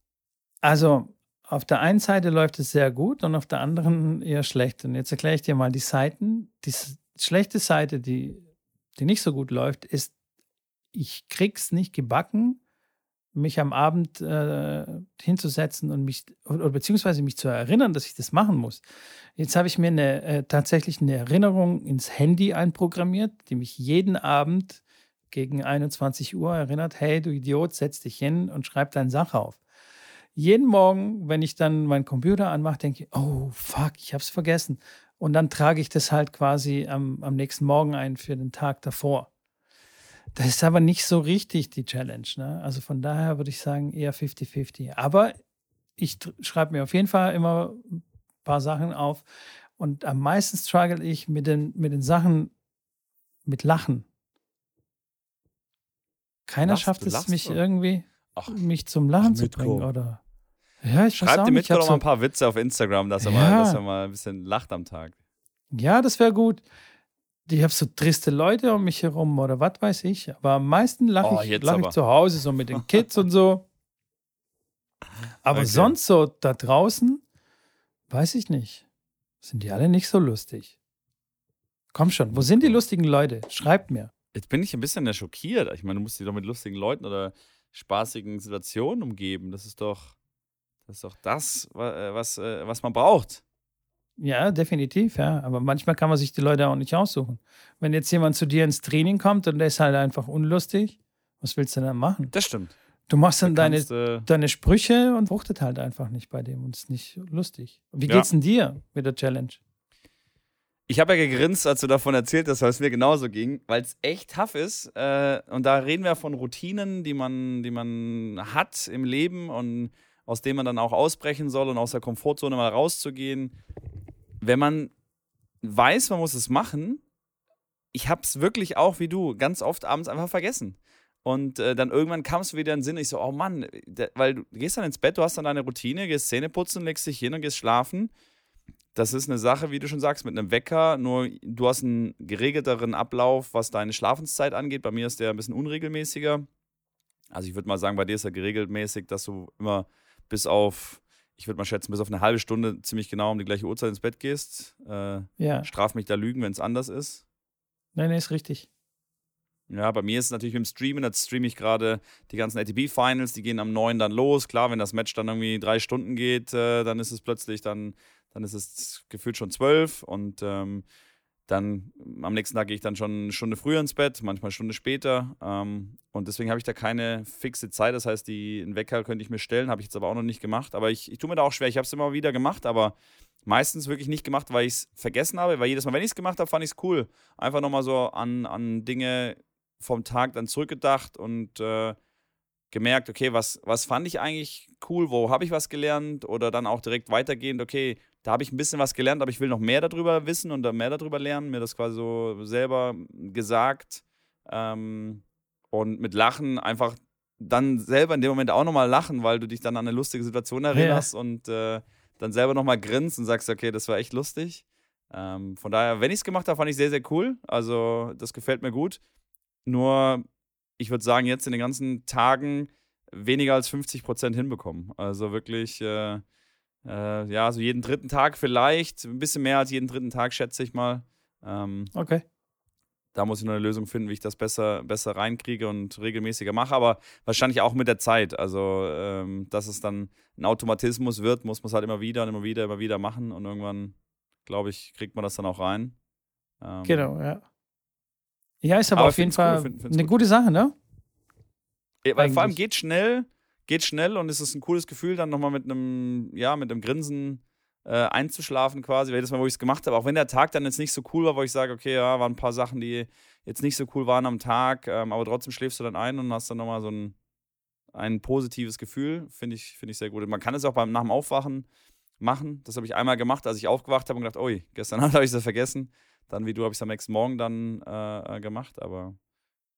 Speaker 2: Also, auf der einen Seite läuft es sehr gut und auf der anderen eher schlecht. Und jetzt erkläre ich dir mal die Seiten. Die schlechte Seite, die, die nicht so gut läuft, ist, ich krieg's nicht gebacken, mich am Abend äh, hinzusetzen und mich, oder beziehungsweise mich zu erinnern, dass ich das machen muss. Jetzt habe ich mir eine, äh, tatsächlich eine Erinnerung ins Handy einprogrammiert, die mich jeden Abend gegen 21 Uhr erinnert, hey du Idiot, setz dich hin und schreib deine Sache auf jeden Morgen, wenn ich dann meinen Computer anmache, denke ich, oh fuck, ich habe es vergessen. Und dann trage ich das halt quasi am, am nächsten Morgen ein für den Tag davor. Das ist aber nicht so richtig die Challenge. Ne? Also von daher würde ich sagen eher 50-50. Aber ich schreibe mir auf jeden Fall immer ein paar Sachen auf. Und am meisten struggle ich mit den, mit den Sachen mit Lachen. Keiner Lachst, schafft es, mich oder? irgendwie, Ach, mich zum Lachen zu bringen, oder?
Speaker 1: Ja, ich Schreibt dem Mitko doch mal ein paar Witze auf Instagram, dass, ja. er mal, dass er mal ein bisschen lacht am Tag.
Speaker 2: Ja, das wäre gut. Ich habe so triste Leute um mich herum oder was weiß ich. Aber am meisten lache oh, ich, lach ich zu Hause, so mit den Kids und so. Aber okay. sonst so da draußen, weiß ich nicht. Sind die alle nicht so lustig. Komm schon, wo sind die lustigen Leute? Schreibt mir.
Speaker 1: Jetzt bin ich ein bisschen schockiert. Ich meine, du musst dich doch mit lustigen Leuten oder spaßigen Situationen umgeben. Das ist doch. Das ist doch das, äh, was, äh, was man braucht.
Speaker 2: Ja, definitiv, ja. Aber manchmal kann man sich die Leute auch nicht aussuchen. Wenn jetzt jemand zu dir ins Training kommt und der ist halt einfach unlustig, was willst du dann machen?
Speaker 1: Das stimmt.
Speaker 2: Du machst dann da deine, du... deine Sprüche und fruchtet halt einfach nicht bei dem und ist nicht lustig. Wie geht's ja. denn dir mit der Challenge?
Speaker 1: Ich habe ja gegrinst, als du davon erzählt hast, weil es mir genauso ging, weil es echt tough ist. Äh, und da reden wir von Routinen, die man, die man hat im Leben und aus dem man dann auch ausbrechen soll und aus der Komfortzone mal rauszugehen. Wenn man weiß, man muss es machen, ich habe es wirklich auch wie du ganz oft abends einfach vergessen. Und äh, dann irgendwann kam es wieder in den Sinn, ich so, oh Mann, der, weil du gehst dann ins Bett, du hast dann deine Routine, gehst Zähne putzen, legst dich hin und gehst schlafen. Das ist eine Sache, wie du schon sagst, mit einem Wecker, nur du hast einen geregelteren Ablauf, was deine Schlafenszeit angeht. Bei mir ist der ein bisschen unregelmäßiger. Also ich würde mal sagen, bei dir ist er geregelmäßig, dass du immer bis auf, ich würde mal schätzen, bis auf eine halbe Stunde ziemlich genau um die gleiche Uhrzeit ins Bett gehst. Äh, ja. Straf mich da Lügen, wenn es anders ist.
Speaker 2: Nein, nein, ist richtig.
Speaker 1: Ja, bei mir ist es natürlich im Streamen, da streame ich gerade die ganzen ATP-Finals, die gehen am 9 dann los. Klar, wenn das Match dann irgendwie drei Stunden geht, äh, dann ist es plötzlich, dann, dann ist es gefühlt schon zwölf und ähm, dann am nächsten Tag gehe ich dann schon eine Stunde früher ins Bett, manchmal eine Stunde später. Ähm, und deswegen habe ich da keine fixe Zeit. Das heißt, die, einen Wecker könnte ich mir stellen, habe ich jetzt aber auch noch nicht gemacht. Aber ich, ich tue mir da auch schwer. Ich habe es immer wieder gemacht, aber meistens wirklich nicht gemacht, weil ich es vergessen habe. Weil jedes Mal, wenn ich es gemacht habe, fand ich es cool. Einfach nochmal so an, an Dinge vom Tag dann zurückgedacht und äh, gemerkt, okay, was, was fand ich eigentlich cool, wo habe ich was gelernt oder dann auch direkt weitergehend, okay, da habe ich ein bisschen was gelernt, aber ich will noch mehr darüber wissen und mehr darüber lernen, mir das quasi so selber gesagt ähm, und mit Lachen einfach dann selber in dem Moment auch nochmal lachen, weil du dich dann an eine lustige Situation erinnerst ja. und äh, dann selber nochmal grinst und sagst, okay, das war echt lustig. Ähm, von daher, wenn ich es gemacht habe, fand ich sehr, sehr cool. Also das gefällt mir gut. Nur, ich würde sagen, jetzt in den ganzen Tagen weniger als 50 Prozent hinbekommen. Also wirklich, äh, äh, ja, so jeden dritten Tag vielleicht, ein bisschen mehr als jeden dritten Tag, schätze ich mal. Ähm,
Speaker 2: okay
Speaker 1: da muss ich noch eine Lösung finden, wie ich das besser, besser reinkriege und regelmäßiger mache, aber wahrscheinlich auch mit der Zeit. Also, ähm, dass es dann ein Automatismus wird, muss man es halt immer wieder und immer wieder, immer wieder machen und irgendwann, glaube ich, kriegt man das dann auch rein.
Speaker 2: Ähm, genau, ja. Ja, ist aber, aber auf jeden Fall cool, find, eine gut. gute Sache, ne?
Speaker 1: Ja, weil vor allem geht schnell, geht schnell und es ist ein cooles Gefühl, dann nochmal mit einem, ja, mit einem Grinsen äh, einzuschlafen quasi, jedes Mal, wo ich es gemacht habe. Auch wenn der Tag dann jetzt nicht so cool war, wo ich sage, okay, ja, waren ein paar Sachen, die jetzt nicht so cool waren am Tag, ähm, aber trotzdem schläfst du dann ein und hast dann nochmal so ein, ein positives Gefühl. Finde ich, find ich sehr gut. Man kann es auch beim, nach dem Aufwachen machen. Das habe ich einmal gemacht, als ich aufgewacht habe und gedacht, oi, gestern [laughs] Abend habe ich das vergessen. Dann, wie du, habe ich es am nächsten Morgen dann äh, äh gemacht. Aber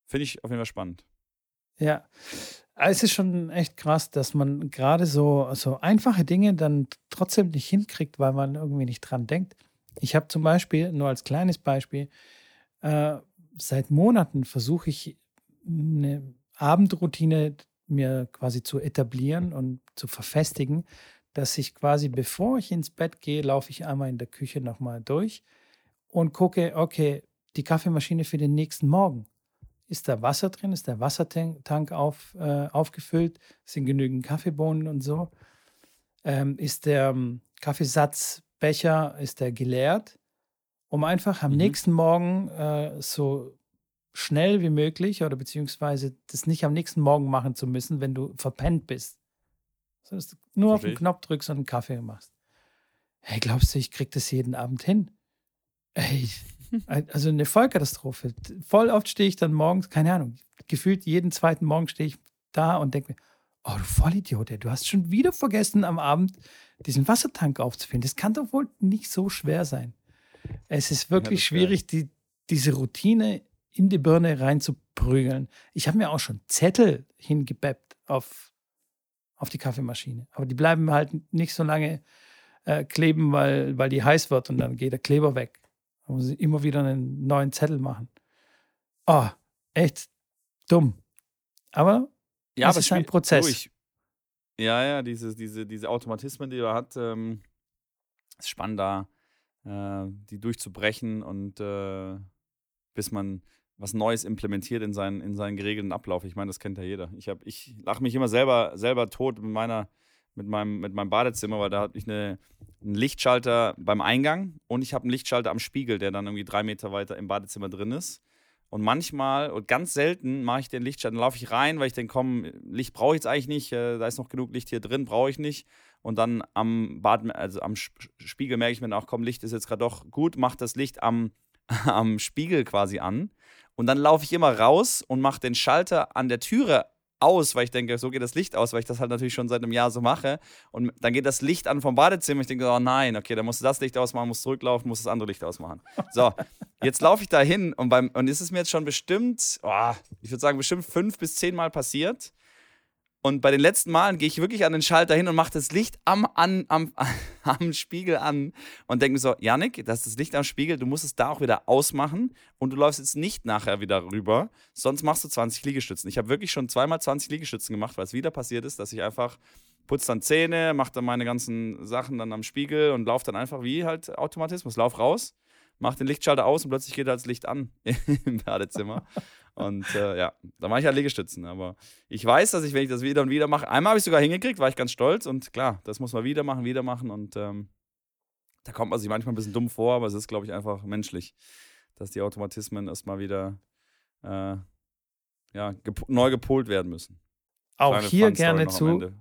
Speaker 1: finde ich auf jeden Fall spannend.
Speaker 2: Ja, es ist schon echt krass, dass man gerade so, so einfache Dinge dann trotzdem nicht hinkriegt, weil man irgendwie nicht dran denkt. Ich habe zum Beispiel, nur als kleines Beispiel, äh, seit Monaten versuche ich eine Abendroutine mir quasi zu etablieren und zu verfestigen, dass ich quasi, bevor ich ins Bett gehe, laufe ich einmal in der Küche nochmal durch und gucke, okay, die Kaffeemaschine für den nächsten Morgen ist da Wasser drin? Ist der Wassertank auf, äh, aufgefüllt? Sind genügend Kaffeebohnen und so? Ähm, ist der ähm, Kaffeesatzbecher, ist der geleert? Um einfach am mhm. nächsten Morgen äh, so schnell wie möglich oder beziehungsweise das nicht am nächsten Morgen machen zu müssen, wenn du verpennt bist. So, dass du nur auf den Knopf drückst und einen Kaffee machst. Hey, glaubst du, ich krieg das jeden Abend hin? Ey, also eine Vollkatastrophe. Voll oft stehe ich dann morgens, keine Ahnung, gefühlt jeden zweiten Morgen stehe ich da und denke mir, oh du Vollidiot, du hast schon wieder vergessen am Abend diesen Wassertank aufzufüllen. Das kann doch wohl nicht so schwer sein. Es ist wirklich ja, schwierig, die, diese Routine in die Birne reinzuprügeln. Ich habe mir auch schon Zettel hingebeppt auf, auf die Kaffeemaschine. Aber die bleiben halt nicht so lange äh, kleben, weil, weil die heiß wird und dann geht der Kleber weg. Da muss ich immer wieder einen neuen Zettel machen. Oh, echt dumm. Aber ja, es ist ein Prozess. Durch.
Speaker 1: Ja, ja, diese, diese, diese Automatismen, die er hat, ähm, ist spannend da, äh, die durchzubrechen und äh, bis man was Neues implementiert in seinen, in seinen geregelten Ablauf. Ich meine, das kennt ja jeder. Ich, ich lache mich immer selber, selber tot mit meiner mit meinem, mit meinem Badezimmer, weil da habe ich eine, einen Lichtschalter beim Eingang und ich habe einen Lichtschalter am Spiegel, der dann irgendwie drei Meter weiter im Badezimmer drin ist. Und manchmal und ganz selten mache ich den Lichtschalter, dann laufe ich rein, weil ich denke, komm, Licht brauche ich jetzt eigentlich nicht, äh, da ist noch genug Licht hier drin, brauche ich nicht. Und dann am Bad, also am Spiegel merke ich mir auch, komm, Licht ist jetzt gerade doch gut, mach das Licht am, [laughs] am Spiegel quasi an. Und dann laufe ich immer raus und mache den Schalter an der Türe aus, weil ich denke, so geht das Licht aus, weil ich das halt natürlich schon seit einem Jahr so mache. Und dann geht das Licht an vom Badezimmer. Ich denke, oh nein, okay, dann musst du das Licht ausmachen, musst zurücklaufen, musst das andere Licht ausmachen. So, jetzt laufe ich da hin und, beim, und ist es mir jetzt schon bestimmt, oh, ich würde sagen, bestimmt fünf bis zehn Mal passiert, und bei den letzten Malen gehe ich wirklich an den Schalter hin und mache das Licht am, an, am, [laughs] am Spiegel an und denke mir so, Janik, das ist das Licht am Spiegel, du musst es da auch wieder ausmachen und du läufst jetzt nicht nachher wieder rüber, sonst machst du 20 Liegestützen. Ich habe wirklich schon zweimal 20 Liegestützen gemacht, weil es wieder passiert ist, dass ich einfach putze dann Zähne, mache dann meine ganzen Sachen dann am Spiegel und laufe dann einfach wie halt Automatismus, lauf raus, mach den Lichtschalter aus und plötzlich geht das Licht an [laughs] im Badezimmer. Und äh, ja, da mache ich halt Liegestützen. Aber ich weiß, dass ich, wenn ich das wieder und wieder mache, einmal habe ich sogar hingekriegt, war ich ganz stolz. Und klar, das muss man wieder machen, wieder machen. Und ähm, da kommt man sich manchmal ein bisschen dumm vor, aber es ist, glaube ich, einfach menschlich, dass die Automatismen erstmal wieder äh, ja, gep neu gepolt werden müssen.
Speaker 2: Auch Kleine hier gerne zu.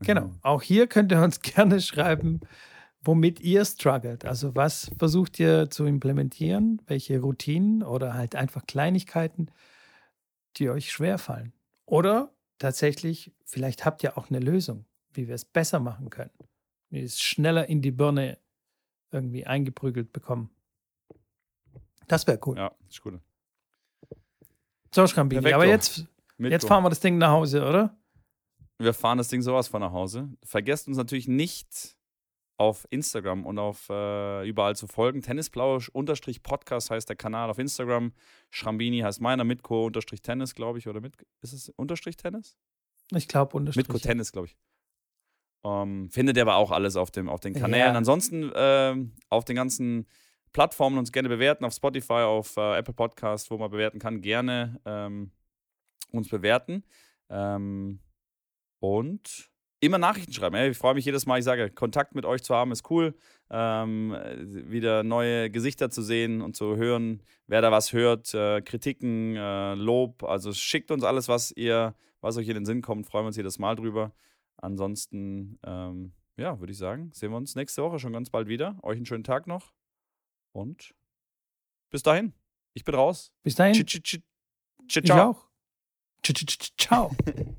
Speaker 2: Genau, auch hier könnt ihr uns [laughs] gerne schreiben, womit ihr struggelt. Also was versucht ihr zu implementieren? Welche Routinen oder halt einfach Kleinigkeiten die euch schwerfallen. Oder tatsächlich, vielleicht habt ihr auch eine Lösung, wie wir es besser machen können, wie wir es schneller in die Birne irgendwie eingeprügelt bekommen. Das wäre cool.
Speaker 1: Ja, ist cool.
Speaker 2: So, Schrambini, aber jetzt, jetzt fahren wir das Ding nach Hause, oder?
Speaker 1: Wir fahren das Ding sowas von nach Hause. Vergesst uns natürlich nicht auf Instagram und auf äh, überall zu folgen. Tennisplausch-Podcast heißt der Kanal auf Instagram. Schrambini heißt meiner, Mitko-Tennis, glaube ich. Oder mit, ist es Unterstrich Tennis?
Speaker 2: Ich glaube Unterstrich.
Speaker 1: Mitko Tennis, glaube ich. Ähm, findet ihr aber auch alles auf, dem, auf den Kanälen. Ja. Ansonsten äh, auf den ganzen Plattformen uns gerne bewerten, auf Spotify, auf äh, Apple Podcast, wo man bewerten kann, gerne ähm, uns bewerten. Ähm, und immer Nachrichten schreiben. Ich freue mich jedes Mal, ich sage, Kontakt mit euch zu haben ist cool. Ähm, wieder neue Gesichter zu sehen und zu hören, wer da was hört, äh, Kritiken, äh, Lob. Also schickt uns alles, was ihr, was euch in den Sinn kommt, freuen wir uns jedes Mal drüber. Ansonsten, ähm, ja, würde ich sagen, sehen wir uns nächste Woche schon ganz bald wieder. Euch einen schönen Tag noch und bis dahin. Ich bin raus.
Speaker 2: Bis dahin. Ch
Speaker 1: -ch -ch ciao.
Speaker 2: Ich auch. Ciao. [laughs]